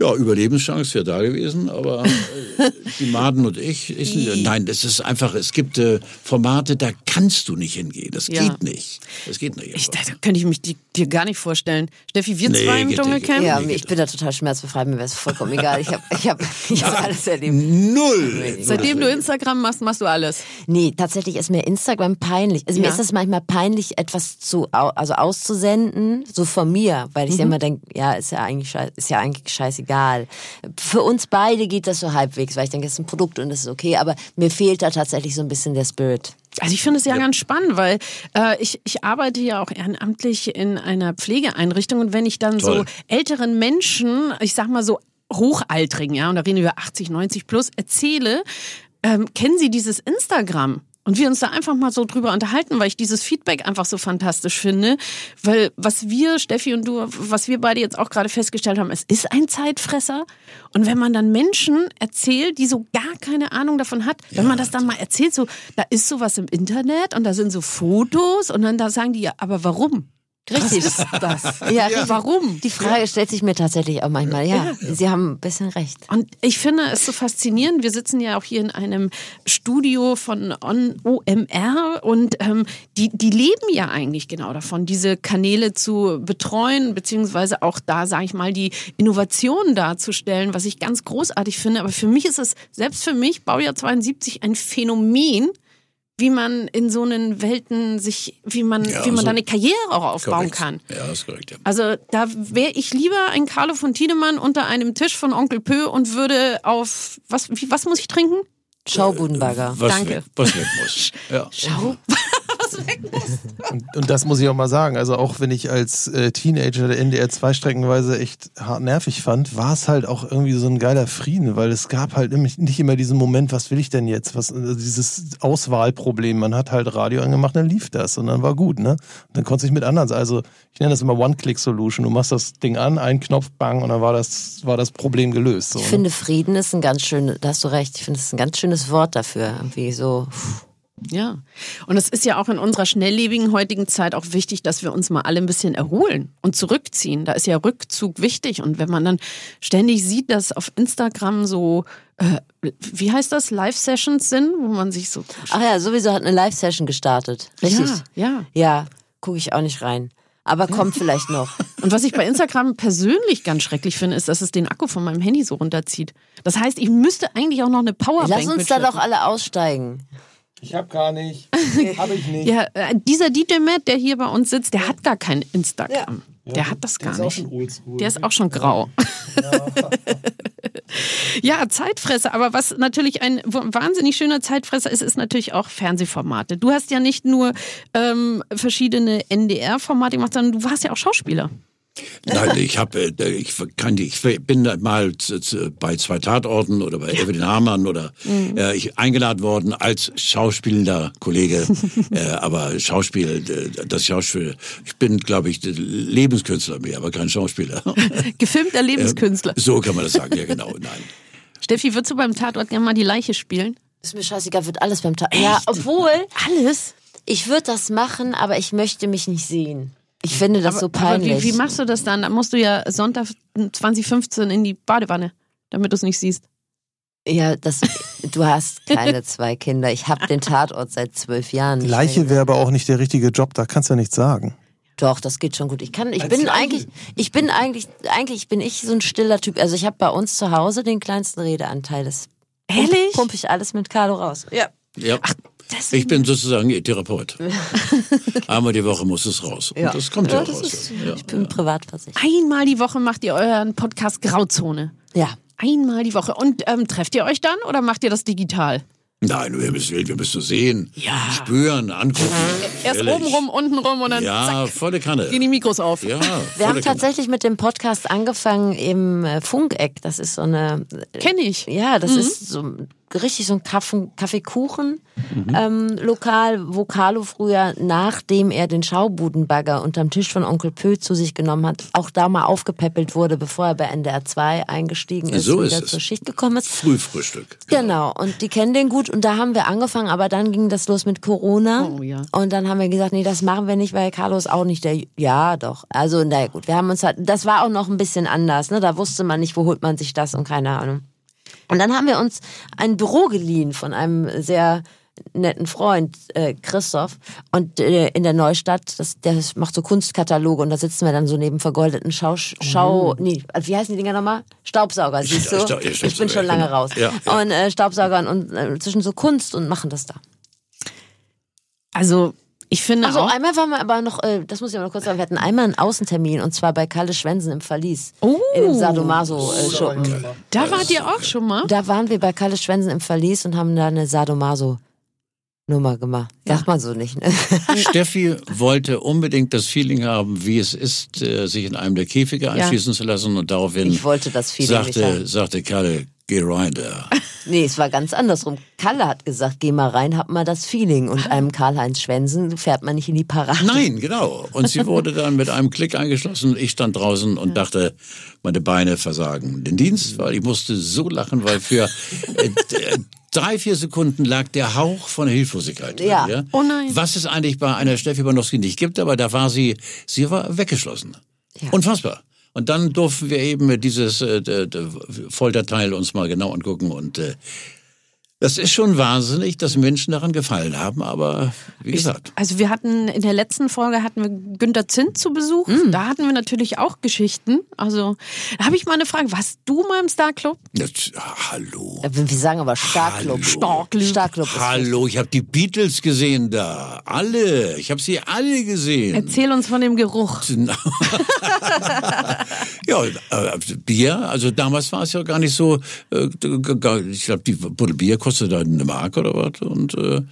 B: ja, Überlebenschance wäre da gewesen, aber äh, die Maden und ich, ich, nein, das ist einfach, es gibt äh, Formate, da kannst du nicht hingehen. Das
A: Ja.
B: geht nicht. Das geht nicht.
A: Ich, da könnte ich mich die, dir gar nicht vorstellen. Steffi, wir
B: Nee,
A: zwei im. Dschungelcamp?
C: Ja,
B: Nee,
C: ich bin da total schmerzbefreit, mir wäre es vollkommen egal. Ich habe ich hab, ich hab alles erlebt.
B: Null!
A: Seitdem du Instagram machst, machst du alles.
C: Nee, tatsächlich ist mir Instagram peinlich. Also
A: Ja.
C: Mir ist es manchmal peinlich, etwas zu, also auszusenden, so von mir, weil
A: Mhm.
C: ich immer denke, ja, ist ja eigentlich scheiß, ist ja eigentlich scheißegal. Für uns beide geht das so halbwegs, weil ich denke, es ist ein Produkt und es ist okay, aber mir fehlt da tatsächlich so ein bisschen der Spirit.
A: Also ich finde es ja, ganz spannend, weil äh, ich, ich arbeite ja auch ehrenamtlich in einer Pflegeeinrichtung und wenn ich dann
B: Toll.
A: so älteren Menschen, ich sag mal so Hochaltrigen, ja, und da reden wir über 80, 90 plus, erzähle, ähm, kennen Sie dieses Instagram? Und wir uns da einfach mal so drüber unterhalten, weil ich dieses Feedback einfach so fantastisch finde. Weil was wir, Steffi und du, was wir beide jetzt auch gerade festgestellt haben, es ist ein Zeitfresser. Und wenn man dann Menschen erzählt, die so gar keine Ahnung davon hat, wenn man das dann mal erzählt, so, da ist sowas im Internet und da sind so Fotos und dann da sagen die ja, aber warum?
C: Richtig.
A: Was ist das?
C: Ja,
A: ja. Warum?
C: Die Frage stellt sich mir tatsächlich auch manchmal. Ja, Sie haben ein bisschen recht.
A: Und ich finde es so faszinierend. Wir sitzen ja auch hier in einem Studio von On OMR und ähm, die, die leben ja eigentlich genau davon, diese Kanäle zu betreuen, beziehungsweise auch da, sage ich mal, die Innovationen darzustellen, was ich ganz großartig finde. Aber für mich ist es, selbst für mich, Baujahr 72, ein Phänomen, wie man in so einen Welten sich, wie man,
B: Ja,
A: wie man
B: so-
A: da eine Karriere auch aufbauen
B: Korrekt.
A: kann.
B: Ja, ist korrekt. Ja.
A: Also da wäre ich lieber ein Carlo von Tiedemann unter einem Tisch von Onkel Pö und würde auf was wie, was muss ich trinken?
C: Schaubudenbagger.
B: Was
A: Danke.
B: Weg, was weg muss. Ja.
A: Schau. Weg musst.
D: Und, und das muss ich auch mal sagen. Also auch wenn ich als äh, Teenager der NDR 2 streckenweise echt hart nervig fand, war es halt auch irgendwie so ein geiler Frieden, weil es gab halt nämlich nicht immer diesen Moment, was will ich denn jetzt? Was, also dieses Auswahlproblem. Man hat halt Radio angemacht, dann lief das und dann war gut, ne? Und dann konnte ich mit anderen, also ich nenne das immer One-Click-Solution. Du machst das Ding an, einen Knopf, bang, und dann war das, war das Problem gelöst. So,
C: Ich
D: ne?
C: finde, Frieden ist ein ganz schönes, da hast du recht, ich finde, es ist ein ganz schönes Wort dafür. Irgendwie so,
A: Ja. Und es ist ja auch in unserer schnelllebigen heutigen Zeit auch wichtig, dass wir uns mal alle ein bisschen erholen und zurückziehen. Da ist ja Rückzug wichtig. Und wenn man dann ständig sieht, dass auf Instagram so, äh, wie heißt das, Live-Sessions sind, wo man sich so.
C: ach ja, sowieso hat eine Live-Session gestartet. Richtig.
A: Ja, ja.
C: Ja, gucke ich auch nicht rein. Aber kommt vielleicht noch.
A: Und was ich bei Instagram persönlich ganz schrecklich finde, ist, dass es den Akku von meinem Handy so runterzieht. Das heißt, ich müsste eigentlich auch noch eine Powerbank
C: Lass uns da doch alle aussteigen.
D: Ich hab gar nicht. Hab ich nicht.
A: Ja, äh, dieser DJ Matt, der hier bei uns sitzt, der hat gar kein Instagram. Der hat das gar
D: ist auch
A: nicht.
D: schon oldschool.
A: Der ist auch schon grau. Ja, Zeitfresser. Aber was natürlich ein wahnsinnig schöner Zeitfresser ist, ist natürlich auch Fernsehformate. Du hast ja nicht nur ähm, verschiedene NDR-Formate gemacht, sondern du warst ja auch Schauspieler.
B: Nein, ich habe, äh, ich kann, ich bin mal bei zwei Tatorten oder bei Evelyn Hamann oder äh, ich eingeladen worden als schauspielender Kollege, äh, aber Schauspiel, äh, das Schauspiel, ich bin, glaube ich, Lebenskünstler mehr, aber kein Schauspieler.
A: Gefilmter Lebenskünstler.
B: So kann man das sagen, ja genau. Nein.
A: Steffi, würdest du beim Tatort gerne mal die Leiche spielen?
C: Ist mir scheißegal, wird alles beim Tag. Ja, obwohl,
A: Alles?
C: ich würde das machen, aber ich möchte mich nicht sehen. Ich finde das so
A: Aber
C: peinlich.
A: wie, wie machst du das dann? Da musst du ja Sonntag 2015 in die Badewanne, damit du es nicht siehst.
C: ja, das, du hast keine zwei Kinder. Ich habe den Tatort seit zwölf Jahren. nicht
D: Leiche wäre aber auch nicht der richtige Job, da kannst du ja nichts sagen.
C: Doch, das geht schon gut. Ich kann, ich bin eigentlich, ich bin eigentlich, eigentlich bin ich so ein stiller Typ. Also ich habe bei uns zu Hause den kleinsten Redeanteil. Das
A: Ehrlich?
C: pump ich alles mit Carlo raus. Ja.
B: Ja. Ich bin sozusagen ihr Therapeut. Einmal die Woche muss es raus. Und
C: Ja.
B: das kommt ja,
C: Ja, das
B: raus.
C: ist,
B: ja.
C: ich bin privat versichert.
A: Einmal die Woche macht ihr euren Podcast Grauzone.
C: Ja.
A: Einmal die Woche. Und ähm, trefft ihr euch dann oder macht ihr das digital?
B: Nein, wir müssen, wir müssen sehen,
A: Ja.
B: spüren, angucken.
A: Erst
B: Ehrlich.
A: oben rum, unten rum und dann
B: Ja,
A: zack,
B: volle Kanne.
A: gehen die Mikros auf.
B: Ja,
C: Wir haben
B: Kanne.
C: tatsächlich mit dem Podcast angefangen im äh, Funkeck. Das ist so eine,
A: Kenn ich.
C: ja, das ist so richtig so ein Kaffee, Kaffeekuchen
B: Mhm.
C: ähm, Lokal, wo Carlo früher, nachdem er den Schaubudenbagger unterm Tisch von Onkel Pö zu sich genommen hat, auch da mal aufgepäppelt wurde, bevor er bei NDR 2 eingestiegen ist,
B: So
C: und
B: ist
C: wieder
B: es.
C: zur Schicht gekommen ist.
B: Frühfrühstück.
C: Genau, und die kennen den gut und da haben wir angefangen, aber dann ging das los mit Corona.
A: Oh, ja.
C: Und dann haben wir gesagt, nee, das machen wir nicht, weil Carlo ist auch nicht der, ja doch. Also, naja gut, wir haben uns halt, das war auch noch ein bisschen anders, ne? Da wusste man nicht, wo holt man sich das und keine Ahnung. Und dann haben wir uns ein Büro geliehen von einem sehr netten Freund, äh, Christoph, und äh, in der Neustadt, das, der macht so Kunstkataloge und da sitzen wir dann so neben vergoldeten Schau, Schau, nee, also wie heißen die Dinger nochmal? Staubsauger, siehst du?
B: Ja,
C: ich bin schon lange raus.
B: Ja, ja.
C: Und äh, Staubsaugern und äh, zwischen so Kunst und machen das da.
A: Also, ich finde
C: Also
A: auch.
C: einmal waren wir aber noch, äh, das muss ich aber noch kurz sagen, wir hatten einmal einen Außentermin und zwar bei Kalle Schwensen im Verlies.
A: Oh.
C: In dem Sadomaso-Schuppen.
A: Da wart ihr auch schon mal?
C: Da waren wir bei Kalle Schwensen im Verlies und haben da eine Sadomaso-Nummer gemacht. Sagt man so nicht, ne?
B: Steffi wollte unbedingt das Feeling haben, wie es ist, äh, sich in einem der Käfige einschließen zu lassen und daraufhin
C: Ich wollte das Feeling
B: sagte,
C: haben.
B: sagte Kalle, geh rein da.
C: Nee, es war ganz andersrum. Kalle hat gesagt, geh mal rein, hab mal das Feeling. Und einem Karl-Heinz Schwensen fährt man nicht in die Parade.
B: Nein, genau. Und sie wurde dann mit einem Klick eingeschlossen. Ich stand draußen und dachte, meine Beine versagen den Dienst, weil ich musste so lachen, weil für äh, drei, vier Sekunden lag der Hauch von Hilflosigkeit.
C: Ja.
A: Oh nein.
B: Was es eigentlich bei einer Steffi Banowski nicht gibt, aber da war sie, sie war weggeschlossen. Unfassbar. Und dann durften wir eben dieses äh, Folterteil uns mal genau angucken und äh, das ist schon wahnsinnig, dass Menschen daran gefallen haben, aber wie gesagt.
A: Also wir hatten in der letzten Folge hatten wir Günter Zint zu Besuch.
C: Mm.
A: Da hatten wir natürlich auch Geschichten. Also da habe ich mal eine Frage. Warst du mal im Star Club?
B: Das, hallo.
C: Ja, Wir sagen aber. Starkclub. Starkclub ist
B: Hallo, ich habe die Beatles gesehen da. Alle. Ich habe sie alle gesehen.
A: Erzähl uns von dem Geruch.
B: ja, Ja, äh, Bier, also damals war es ja gar nicht so, äh, ich glaube, die Buddel Bier kostete da eine Mark oder was und äh,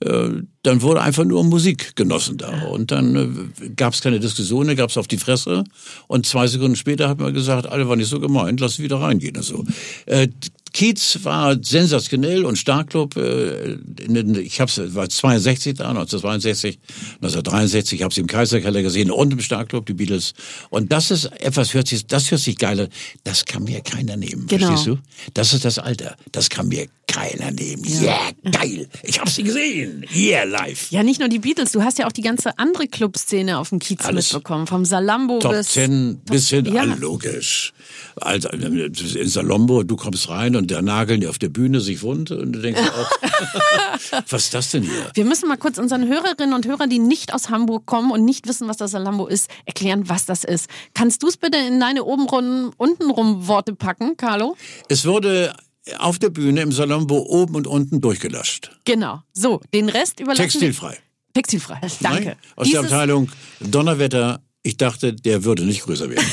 B: äh, dann wurde einfach nur Musik genossen da. Und dann äh, gab es keine Diskussion, gab es auf die Fresse. Und zwei Sekunden später hat man gesagt, alle waren nicht so gemeint, lass wieder reingehen. und So. Äh, Kiez war sensationell und Starkclub, äh, den, ich hab's, war 62 da, 1962, 1963, ich habe sie im Kaiserkeller gesehen und im Starkclub, die Beatles. Und das ist etwas, hört sich, das hört sich geiler, das kann mir keiner nehmen,
A: Genau.
B: verstehst du? Das ist das Alter, das kann mir keiner nehmen. Yeah, geil, ich habe sie gesehen, yeah, live.
A: Ja, nicht nur die Beatles, du hast ja auch die ganze andere Clubszene auf dem Kiez
B: Alles.
A: mitbekommen. Vom Salambo
B: Top
A: bis.
B: 10 bis hin,
A: ja.
B: ah, logisch. Also in Salombo, du kommst rein und der nageln dir auf der Bühne sich wund und du denkst auch, was ist das denn hier?
A: Wir müssen mal kurz unseren Hörerinnen und Hörern, die nicht aus Hamburg kommen und nicht wissen, was das Salambo ist, erklären, was das ist. Kannst du es bitte in deine obenrum, untenrum Worte packen, Carlo?
B: Es wurde auf der Bühne im Salombo oben und unten durchgelöscht.
A: Genau. So, den Rest überlassen.
B: Textilfrei.
A: Textilfrei. Danke.
B: Nein? Aus der
A: Dieses-
B: Abteilung Donnerwetter. Ich dachte, der würde nicht größer werden.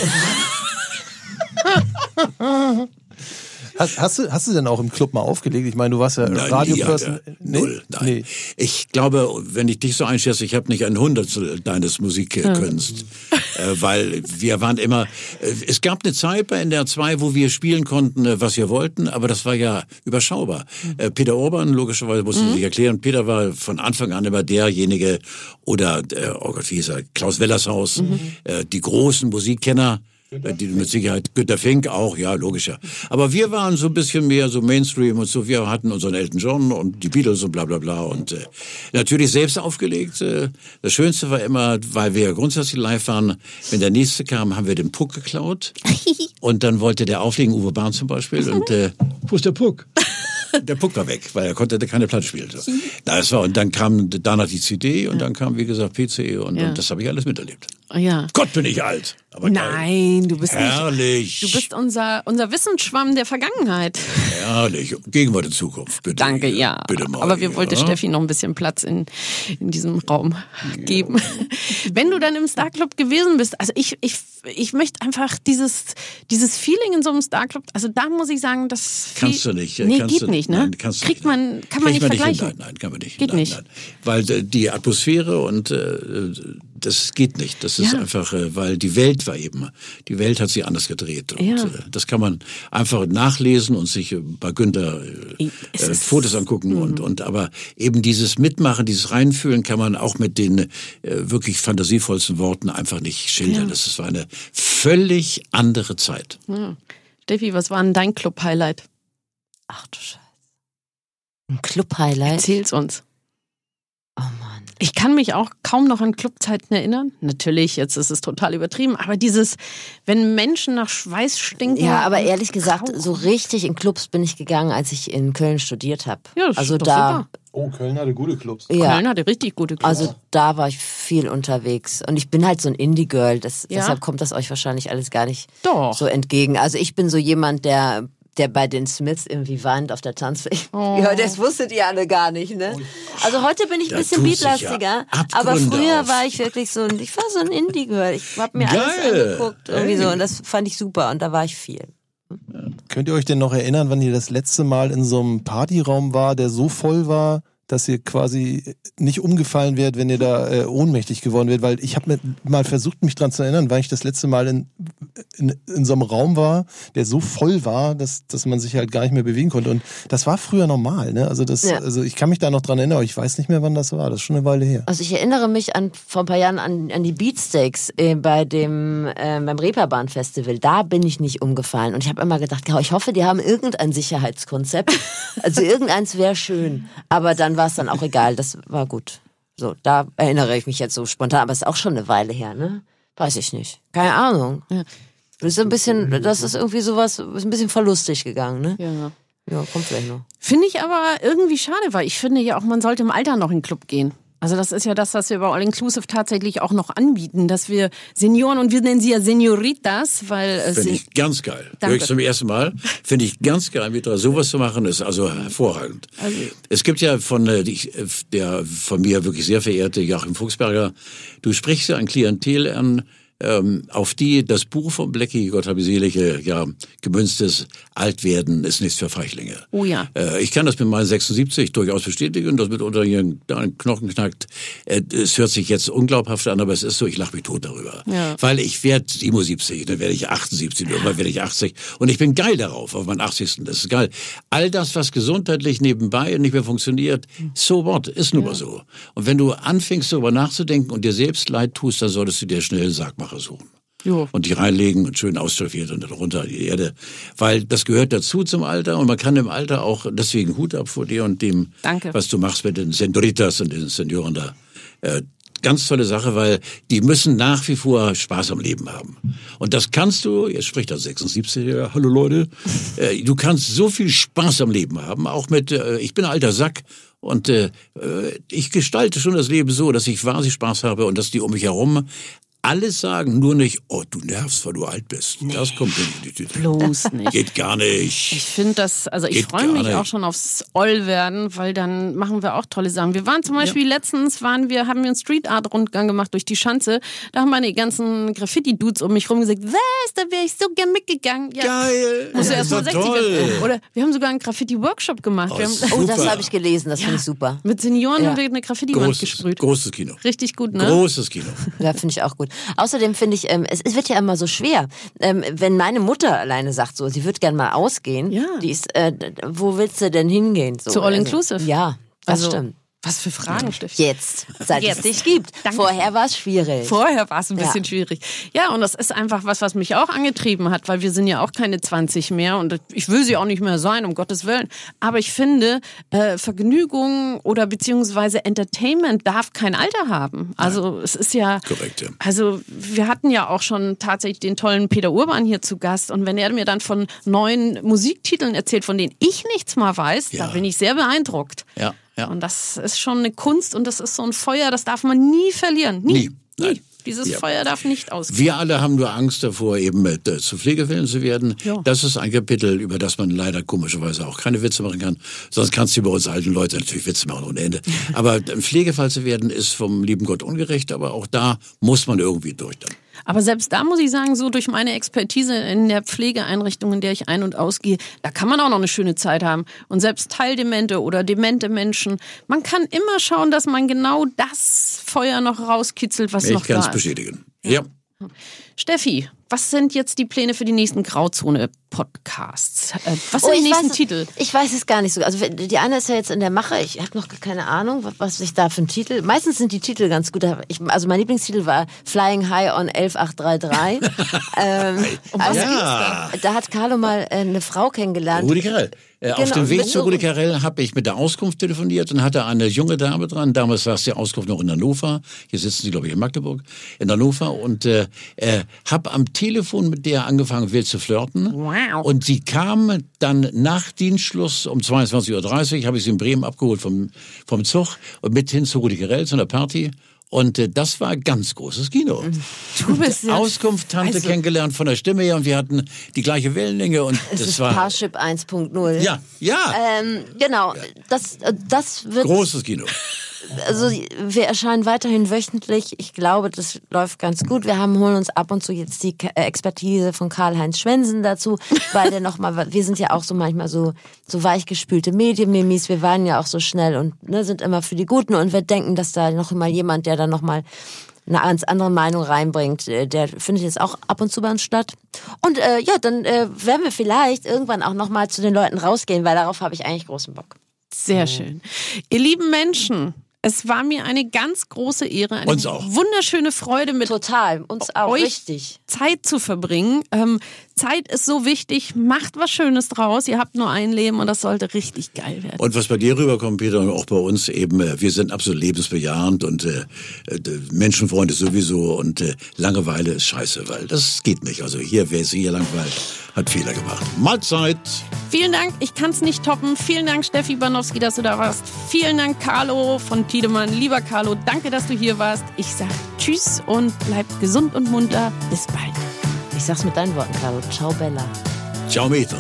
D: Hast, hast, du, hast du denn auch im Club mal aufgelegt? Ich meine, du warst ja
B: Nein,
D: Radioperson.
B: nie, Alter. Null, nein.
D: Nee.
B: Ich glaube, wenn ich dich so einschätze, ich habe nicht ein Hundertstel deines Musikkünst. äh, weil wir waren immer, äh, es gab eine Zeit bei NDR 2, wo wir spielen konnten, äh, was wir wollten, aber das war ja überschaubar. Äh, Peter Orban, logischerweise musste ich sich erklären, Peter war von Anfang an immer derjenige, oder, äh, oh Gott, wie hieß er, Klaus Wellershaus, äh, die großen Musikkenner, Die mit Sicherheit Günter Fink auch, ja, logischer. Aber wir waren so ein bisschen mehr so Mainstream und so. Wir hatten unseren Elton John und die Beatles und bla bla bla. Und äh, natürlich selbst aufgelegt. Äh, das Schönste war immer, weil wir grundsätzlich live waren, wenn der nächste kam, haben wir den Puck geklaut. Und dann wollte der auflegen, Uwe Bahn zum Beispiel. Und äh, wo ist der Puck? Der Puck war weg, weil er konnte keine Platte spielen. So. Na, das war, und dann kam danach die CD und dann kam, wie gesagt, PC und,
A: Ja.
B: und das habe ich alles miterlebt.
A: Ja.
B: Gott, bin ich alt. Aber geil.
A: Nein, du bist nicht.
B: Herrlich.
A: Du bist unser, unser Wissensschwamm der Vergangenheit.
B: Herrlich. Gegenwart und Zukunft, bitte.
A: Danke, ja.
B: Bitte mal.
A: Aber wir wollten
B: ja.
A: Steffi noch ein bisschen Platz in, in diesem Raum geben. Wenn du dann im Starclub gewesen bist, also ich, ich, ich möchte einfach dieses, dieses Feeling in so einem Starclub, also da muss ich sagen, das
B: Kannst
A: viel-
B: du nicht. äh,
A: Nee,
B: kannst
A: geht
B: du,
A: nicht, ne?
B: Nein, kannst
A: Kriegt
B: nicht,
A: man, kann man nicht vergleichen.
B: Nein, nein, kann man nicht.
A: Geht
B: nein,
A: nicht.
B: Nein. Weil äh, die Atmosphäre und äh, das geht nicht. Das ist
A: Ja.
B: einfach, äh, weil die Welt war eben, die Welt hat sich anders gedreht. Und
A: Ja.
B: äh, das kann man einfach nachlesen und sich äh, bei Günther äh,
A: Mhm.
B: Fotos angucken und, und aber eben dieses Mitmachen, dieses Reinfühlen kann man auch mit den äh, wirklich fantasievollsten Worten einfach nicht schildern.
A: Ja.
B: Das war eine völlig andere Zeit.
A: Ja. Steffi, was war denn dein Club-Highlight?
C: Ach du Scheiße. Ein Club-Highlight?
A: Erzähl's uns. Ich kann mich auch kaum noch an Clubzeiten erinnern. Natürlich, jetzt ist es total übertrieben, aber dieses, wenn Menschen nach Schweiß stinken.
C: Ja, aber ehrlich gesagt, so richtig in Clubs bin ich gegangen, als ich in Köln studiert habe.
A: Ja, das ist
C: also
A: doch
C: da,
A: super.
D: Oh, Köln hatte gute Clubs.
C: ja,
A: Köln hatte richtig gute Clubs.
C: also da war ich viel unterwegs und ich bin halt so ein Indie-Girl,
A: Ja.
C: deshalb kommt das euch wahrscheinlich alles gar nicht
A: Doch.
C: so entgegen. Also ich bin so jemand, der der bei den Smiths irgendwie weint auf der Tanzfläche.
A: Oh.
C: Ja, das wusstet ihr alle gar nicht, ne? Also heute bin ich ein bisschen
B: sich ja
C: beatlastiger, aber früher
B: auf.
C: war ich wirklich so ein, ich war so ein Indie-Girl. Ich habe mir alles
B: Geil.
C: angeguckt irgendwie so
B: Hey.
C: und das fand ich super und da war ich viel.
D: Könnt ihr euch denn noch erinnern, wann ihr das letzte Mal in so einem Partyraum war, der so voll war, dass ihr quasi nicht umgefallen wärt, wenn ihr da äh, ohnmächtig geworden wärt? Weil ich habe mir mal versucht, mich dran zu erinnern, weil ich das letzte Mal in, in, in so einem Raum war, der so voll war, dass, dass man sich halt gar nicht mehr bewegen konnte. Und das war früher normal, ne? Also das,
C: Ja.
D: also ich kann mich da noch dran erinnern, aber ich weiß nicht mehr, wann das war. Das ist schon eine Weile her.
C: Also ich erinnere mich an vor ein paar Jahren an, an die Beatsteaks äh, bei dem äh, beim Reeperbahn Festival. Da bin ich nicht umgefallen und ich habe immer gedacht, ich hoffe, die haben irgendein Sicherheitskonzept. Also irgendeins wäre schön, aber dann war es dann auch egal. Das war gut. So, da erinnere ich mich jetzt so spontan, aber es ist auch schon eine Weile her, ne? Weiß ich nicht. Keine Ahnung.
A: Ja.
C: Das ist ein bisschen, das ist irgendwie sowas, ist ein bisschen verlustig gegangen, ne?
A: ja.
C: Ja, kommt vielleicht noch.
A: Finde ich aber irgendwie schade, weil ich finde ja auch, man sollte im Alter noch in den Club gehen. Also das ist ja das, was wir bei All Inclusive tatsächlich auch noch anbieten, dass wir Senioren und wir nennen sie ja Senioritas, weil äh,
B: Finde ich ganz geil.
A: Danke.
B: Höre ich zum ersten Mal. Finde ich ganz geil, wieder sowas zu machen, ist also hervorragend. es gibt ja von äh, äh, der von mir wirklich sehr verehrte Joachim Fuchsberger, du sprichst ja ein Klientel an, ähm, auf die das Buch von Blackie, Gott habe selige, ja, gemünztes Altwerden ist nichts für Feichlinge.
A: Oh ja.
B: Äh, ich kann das mit meinen 76 durchaus bestätigen, dass mitunter hier ein ein Knochen knackt. Äh, Es hört sich jetzt unglaubhaft an, aber es ist so, ich lache mich tot darüber.
A: Ja.
B: Weil ich werde 77, dann werde ich 78, irgendwann werde ich 80 und ich bin geil darauf, auf meinen 80. Das ist geil. All das, was gesundheitlich nebenbei nicht mehr funktioniert, so what, ist nun mal so. Und wenn du anfängst darüber nachzudenken und dir selbst leid tust, dann solltest du dir schnell einen Sargmacher suchen.
A: Jo.
B: Und die reinlegen und schön ausstaffiert und dann runter in die Erde. Weil das gehört dazu zum Alter und man kann im Alter auch, deswegen Hut ab vor dir und dem,
A: Danke.
B: was du machst mit den Sendoritas und den Senioren da. Äh, ganz tolle Sache, weil die müssen nach wie vor Spaß am Leben haben. Und das kannst du, jetzt spricht das 76er, hallo Leute, äh, du kannst so viel Spaß am Leben haben, auch mit, äh, ich bin ein alter Sack und äh, äh, ich gestalte schon das Leben so, dass ich wahnsinnig Spaß habe und dass die um mich herum alles sagen, nur nicht, oh, du nervst, weil du alt bist. Das kommt nicht in die Tüte.
A: Bloß nicht.
B: Geht gar nicht.
A: Ich finde das, also ich freue mich
B: nicht.
A: auch schon aufs Oll-Werden, weil dann machen wir auch tolle Sachen. Wir waren zum Beispiel letztens, waren wir, haben wir einen Street Art Rundgang gemacht durch die Schanze. Da haben meine ganzen Graffiti-Dudes um mich rum gesagt, was, da wäre ich so gern mitgegangen. Ja,
B: Geil.
A: Musst du
B: Das
A: erst mal
B: war
A: 60
B: toll.
A: werden. Oder wir haben sogar einen Graffiti-Workshop gemacht. wir haben,
C: Oh, das habe ich gelesen, das finde ich super.
A: mit Senioren
C: Ja.
A: haben wir eine Graffiti-Wand gesprüht.
B: großes Kino.
A: Richtig gut, ne?
B: Großes Kino.
C: Ja, finde ich auch gut. Außerdem finde ich, ähm, es, es wird ja immer so schwer. Ähm, wenn meine Mutter alleine sagt, so, sie wird gern mal ausgehen,
A: Ja.
C: die ist, äh, wo willst du denn hingehen? So,
A: Zu All Inclusive.
C: Also, ja, das
A: Also,
C: stimmt.
A: Was für Fragen, Steffi.
C: Jetzt, seit
A: Jetzt.
C: es dich gibt.
A: Danke.
C: Vorher war es schwierig.
A: Vorher war es ein
C: Ja.
A: bisschen schwierig. Ja, und das ist einfach was, was mich auch angetrieben hat, weil wir sind ja auch keine 20 mehr und ich will sie auch nicht mehr sein, um Gottes Willen. Aber ich finde, äh, Vergnügung oder beziehungsweise Entertainment darf kein Alter haben. Also es ist ja...
B: Korrekt, ja.
A: Also wir hatten ja auch schon tatsächlich den tollen Peter Urban hier zu Gast und wenn er mir dann von neuen Musiktiteln erzählt, von denen ich nichts mal weiß,
B: Ja.
A: da bin ich sehr beeindruckt.
B: Ja, ja.
A: Und das ist schon eine Kunst und das ist so ein Feuer, das darf man nie verlieren. Nie.
B: Nie.
A: Nie. Dieses
B: Ja.
A: Feuer darf nicht ausgehen.
B: Wir alle haben nur Angst davor, eben äh, zu Pflegefällen zu werden.
A: Ja.
B: Das ist ein Kapitel, über das man leider komischerweise auch keine Witze machen kann. Sonst kannst du über uns alten Leute natürlich Witze machen ohne Ende. Aber ein Pflegefall zu werden, ist vom lieben Gott ungerecht. Aber auch da muss man irgendwie durch dann.
A: Aber selbst da muss ich sagen, so durch meine Expertise in der Pflegeeinrichtung, in der ich ein- und ausgehe, da kann man auch noch eine schöne Zeit haben. Und selbst teildemente oder demente Menschen, man kann immer schauen, dass man genau das Feuer noch rauskitzelt, was
B: Ich
A: noch
B: kann
A: da
B: es
A: ist.
B: bestätigen. Ja.
A: Steffi, was sind jetzt die Pläne für die nächsten Grauzone-Podcasts? Äh, was sind
C: Oh,
A: die nächsten
C: weiß,
A: Titel?
C: Ich weiß es gar nicht so. Also die eine ist ja jetzt in der Mache. Ich habe noch keine Ahnung, was- ich da für einen Titel. Meistens sind die Titel ganz gut. Ich, also mein Lieblingstitel war Flying High on 11833. ähm, also,
B: Ja.
C: Da hat Carlo mal äh, eine Frau kennengelernt.
B: Rudi Carell. Äh, auf
C: Genau,
B: dem Weg zu Rudi Carell habe ich mit der Auskunft telefoniert und hatte eine junge Dame dran. Damals war es die Auskunft noch in Hannover. Hier sitzen sie, glaube ich, in Magdeburg, in Hannover. Und äh, äh, habe am Telefon mit der angefangen, wild zu flirten.
A: Wow.
B: Und sie kam dann nach Dienstschluss um 22.30 Uhr, habe ich sie in Bremen abgeholt vom, vom Zug und mit hin zu Rudi Carell, zu einer Party. Und äh, das war ganz großes Kino.
A: Du bist ja-
B: Auskunft, Tante
A: Also-
B: kennengelernt von der Stimme her und wir hatten die gleiche Wellenlänge und
C: Es
B: das
C: ist
B: war
C: Parship 1.0.
B: ja, ja,
C: Ähm, genau, das, äh, das wird,
B: großes Kino.
C: Also wir erscheinen weiterhin wöchentlich. Ich glaube, das läuft ganz gut. Wir haben holen uns ab und zu jetzt die äh, Expertise von Karl-Heinz Schwensen dazu, weil der nochmal, wir sind ja auch so manchmal so, so weichgespülte Medienmimis. Wir waren ja auch so schnell und ne, sind immer für die Guten und wir denken, dass da noch mal jemand, der dann nochmal eine ganz andere Meinung reinbringt, äh, der findet jetzt auch ab und zu bei uns statt. Und äh, ja, dann äh, werden wir vielleicht irgendwann auch nochmal zu den Leuten rausgehen, weil darauf habe ich eigentlich großen Bock.
A: Sehr schön. Ihr lieben Menschen, es war mir eine ganz große Ehre, eine
B: Uns auch.
A: wunderschöne Freude mit
C: Total, uns auch,
A: euch
C: richtig.
A: Zeit zu verbringen. Ähm, Zeit ist so wichtig, macht was Schönes draus. Ihr habt nur ein Leben und das sollte richtig geil werden.
B: Und was bei dir rüberkommt, Peter, und auch bei uns eben, äh, wir sind absolut lebensbejahend und äh, äh, Menschenfreunde sowieso und äh, Langeweile ist scheiße, weil das geht nicht. Also hier, wer sich hier langweilt, hat Fehler gemacht. Mahlzeit!
A: Vielen Dank, ich kann es nicht toppen. Vielen Dank, Steffi Banowski, dass du da warst. Vielen Dank, Carlo von Tiedemann. Lieber Carlo, danke, dass du hier warst. Ich sag Tschüss und bleibt gesund und munter. Bis bald.
C: Ich sag's mit deinen Worten, Carlo. Ciao, Bella.
B: Ciao, Metra!